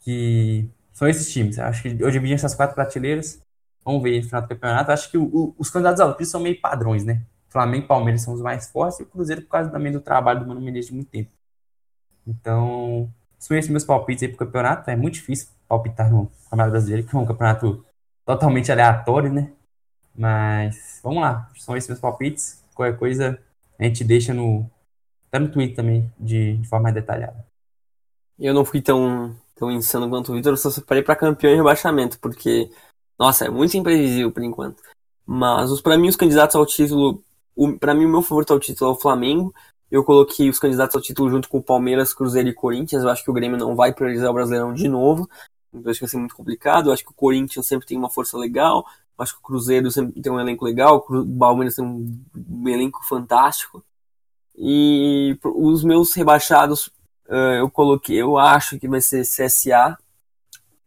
que são esses times. Acho que eu dividi essas quatro prateleiras. Vamos ver no final do campeonato. Acho que o, o, os candidatos ao são meio padrões, né? Flamengo e Palmeiras são os mais fortes e o Cruzeiro por causa também do trabalho do Mano Menezes de muito tempo. Então, são esses meus palpites aí pro campeonato. É muito difícil palpitar no Campeonato Brasileiro, que é um campeonato totalmente aleatório, né? Mas vamos lá, são esses meus palpites. Qualquer coisa a gente deixa no. Até no Twitter também, de, de forma mais detalhada. Eu não fui tão tão insano quanto o Vitor, eu só separei para campeão e rebaixamento, porque, nossa, é muito imprevisível por enquanto. Mas, para mim, os candidatos ao título, para mim, o meu favorito ao título é o Flamengo. Eu coloquei os candidatos ao título junto com o Palmeiras, Cruzeiro e Corinthians. Eu acho que o Grêmio não vai priorizar o Brasileirão de novo. Então, acho que vai ser muito complicado. Eu acho que o Corinthians sempre tem uma força legal. Eu acho que o Cruzeiro sempre tem um elenco legal. O Palmeiras tem um elenco fantástico. E os meus rebaixados eu coloquei, eu acho que vai ser CSA,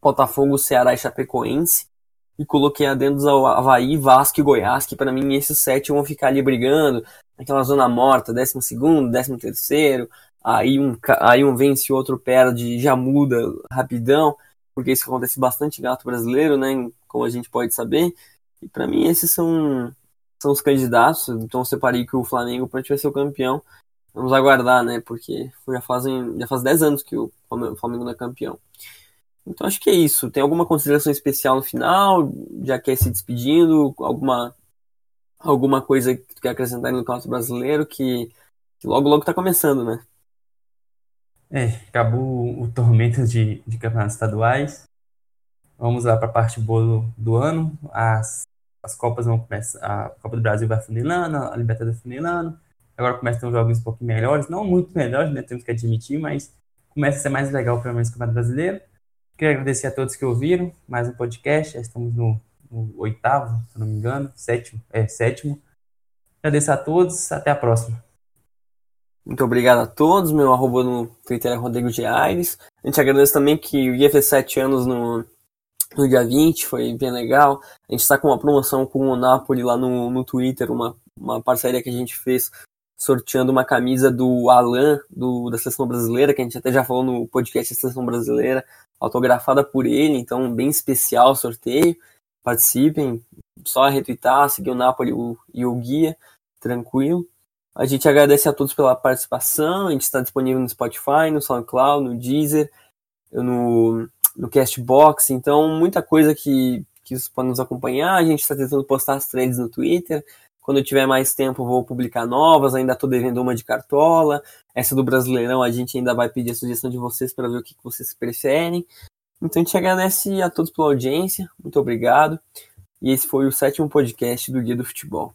Botafogo, Ceará e Chapecoense. E coloquei adendos ao Havaí, Vasco e Goiás, que para mim esses sete vão ficar ali brigando, naquela zona morta, décimo segundo, décimo terceiro, aí um, aí um vence o outro perde já muda rapidão, porque isso acontece bastante gato brasileiro, né, como a gente pode saber. E para mim esses são, são os candidatos, então eu separei que o Flamengo pode vai ser o campeão. Vamos aguardar, né? Porque já fazem já faz 10 anos que o Flamengo não é campeão. Então acho que é isso. Tem alguma consideração especial no final? Já quer se despedindo? Alguma alguma coisa que tu quer acrescentar no Campeonato Brasileiro que, que logo logo tá começando, né? É, acabou o tormento de, de campeonatos estaduais. Vamos lá para a parte boa do, do, ano. As, as Copas vão começar. A Copa do Brasil vai funilando, a Libertadores funilando Agora começa a ter uns jogos um pouquinho melhores, não muito melhores, né? Temos que admitir, mas começa a ser mais legal, pelo menos, o Campeonato Brasileiro. Queria agradecer a todos que ouviram mais um podcast. Já estamos no, no oitavo, se não me engano, sétimo, é, sétimo. Agradeço a todos, até a próxima. Muito obrigado a todos. Meu arroba no Twitter é Rodrigo de Aires. A gente agradece também que ia fazer sete anos no, no dia 20, foi bem legal. A gente está com uma promoção com o Napoli lá no, no Twitter, uma, uma parceria que a gente fez sorteando uma camisa do Alan, do, da Seleção Brasileira, que a gente até já falou no podcast da Seleção Brasileira, autografada por ele, então bem especial o sorteio. Participem, só retweetar, seguir o Napoli o, e o Guia, tranquilo. A gente agradece a todos pela participação, a gente está disponível no Spotify, no SoundCloud, no Deezer, no, no Castbox, então muita coisa que, que vocês podem nos acompanhar. A gente está tentando postar as threads no Twitter, quando eu tiver mais tempo, vou publicar novas. Ainda estou devendo uma de cartola. Essa do Brasileirão, a gente ainda vai pedir a sugestão de vocês para ver o que, vocês preferem. Então, a gente agradece a todos pela audiência. Muito obrigado. E esse foi o sétimo podcast do Dia do Futebol.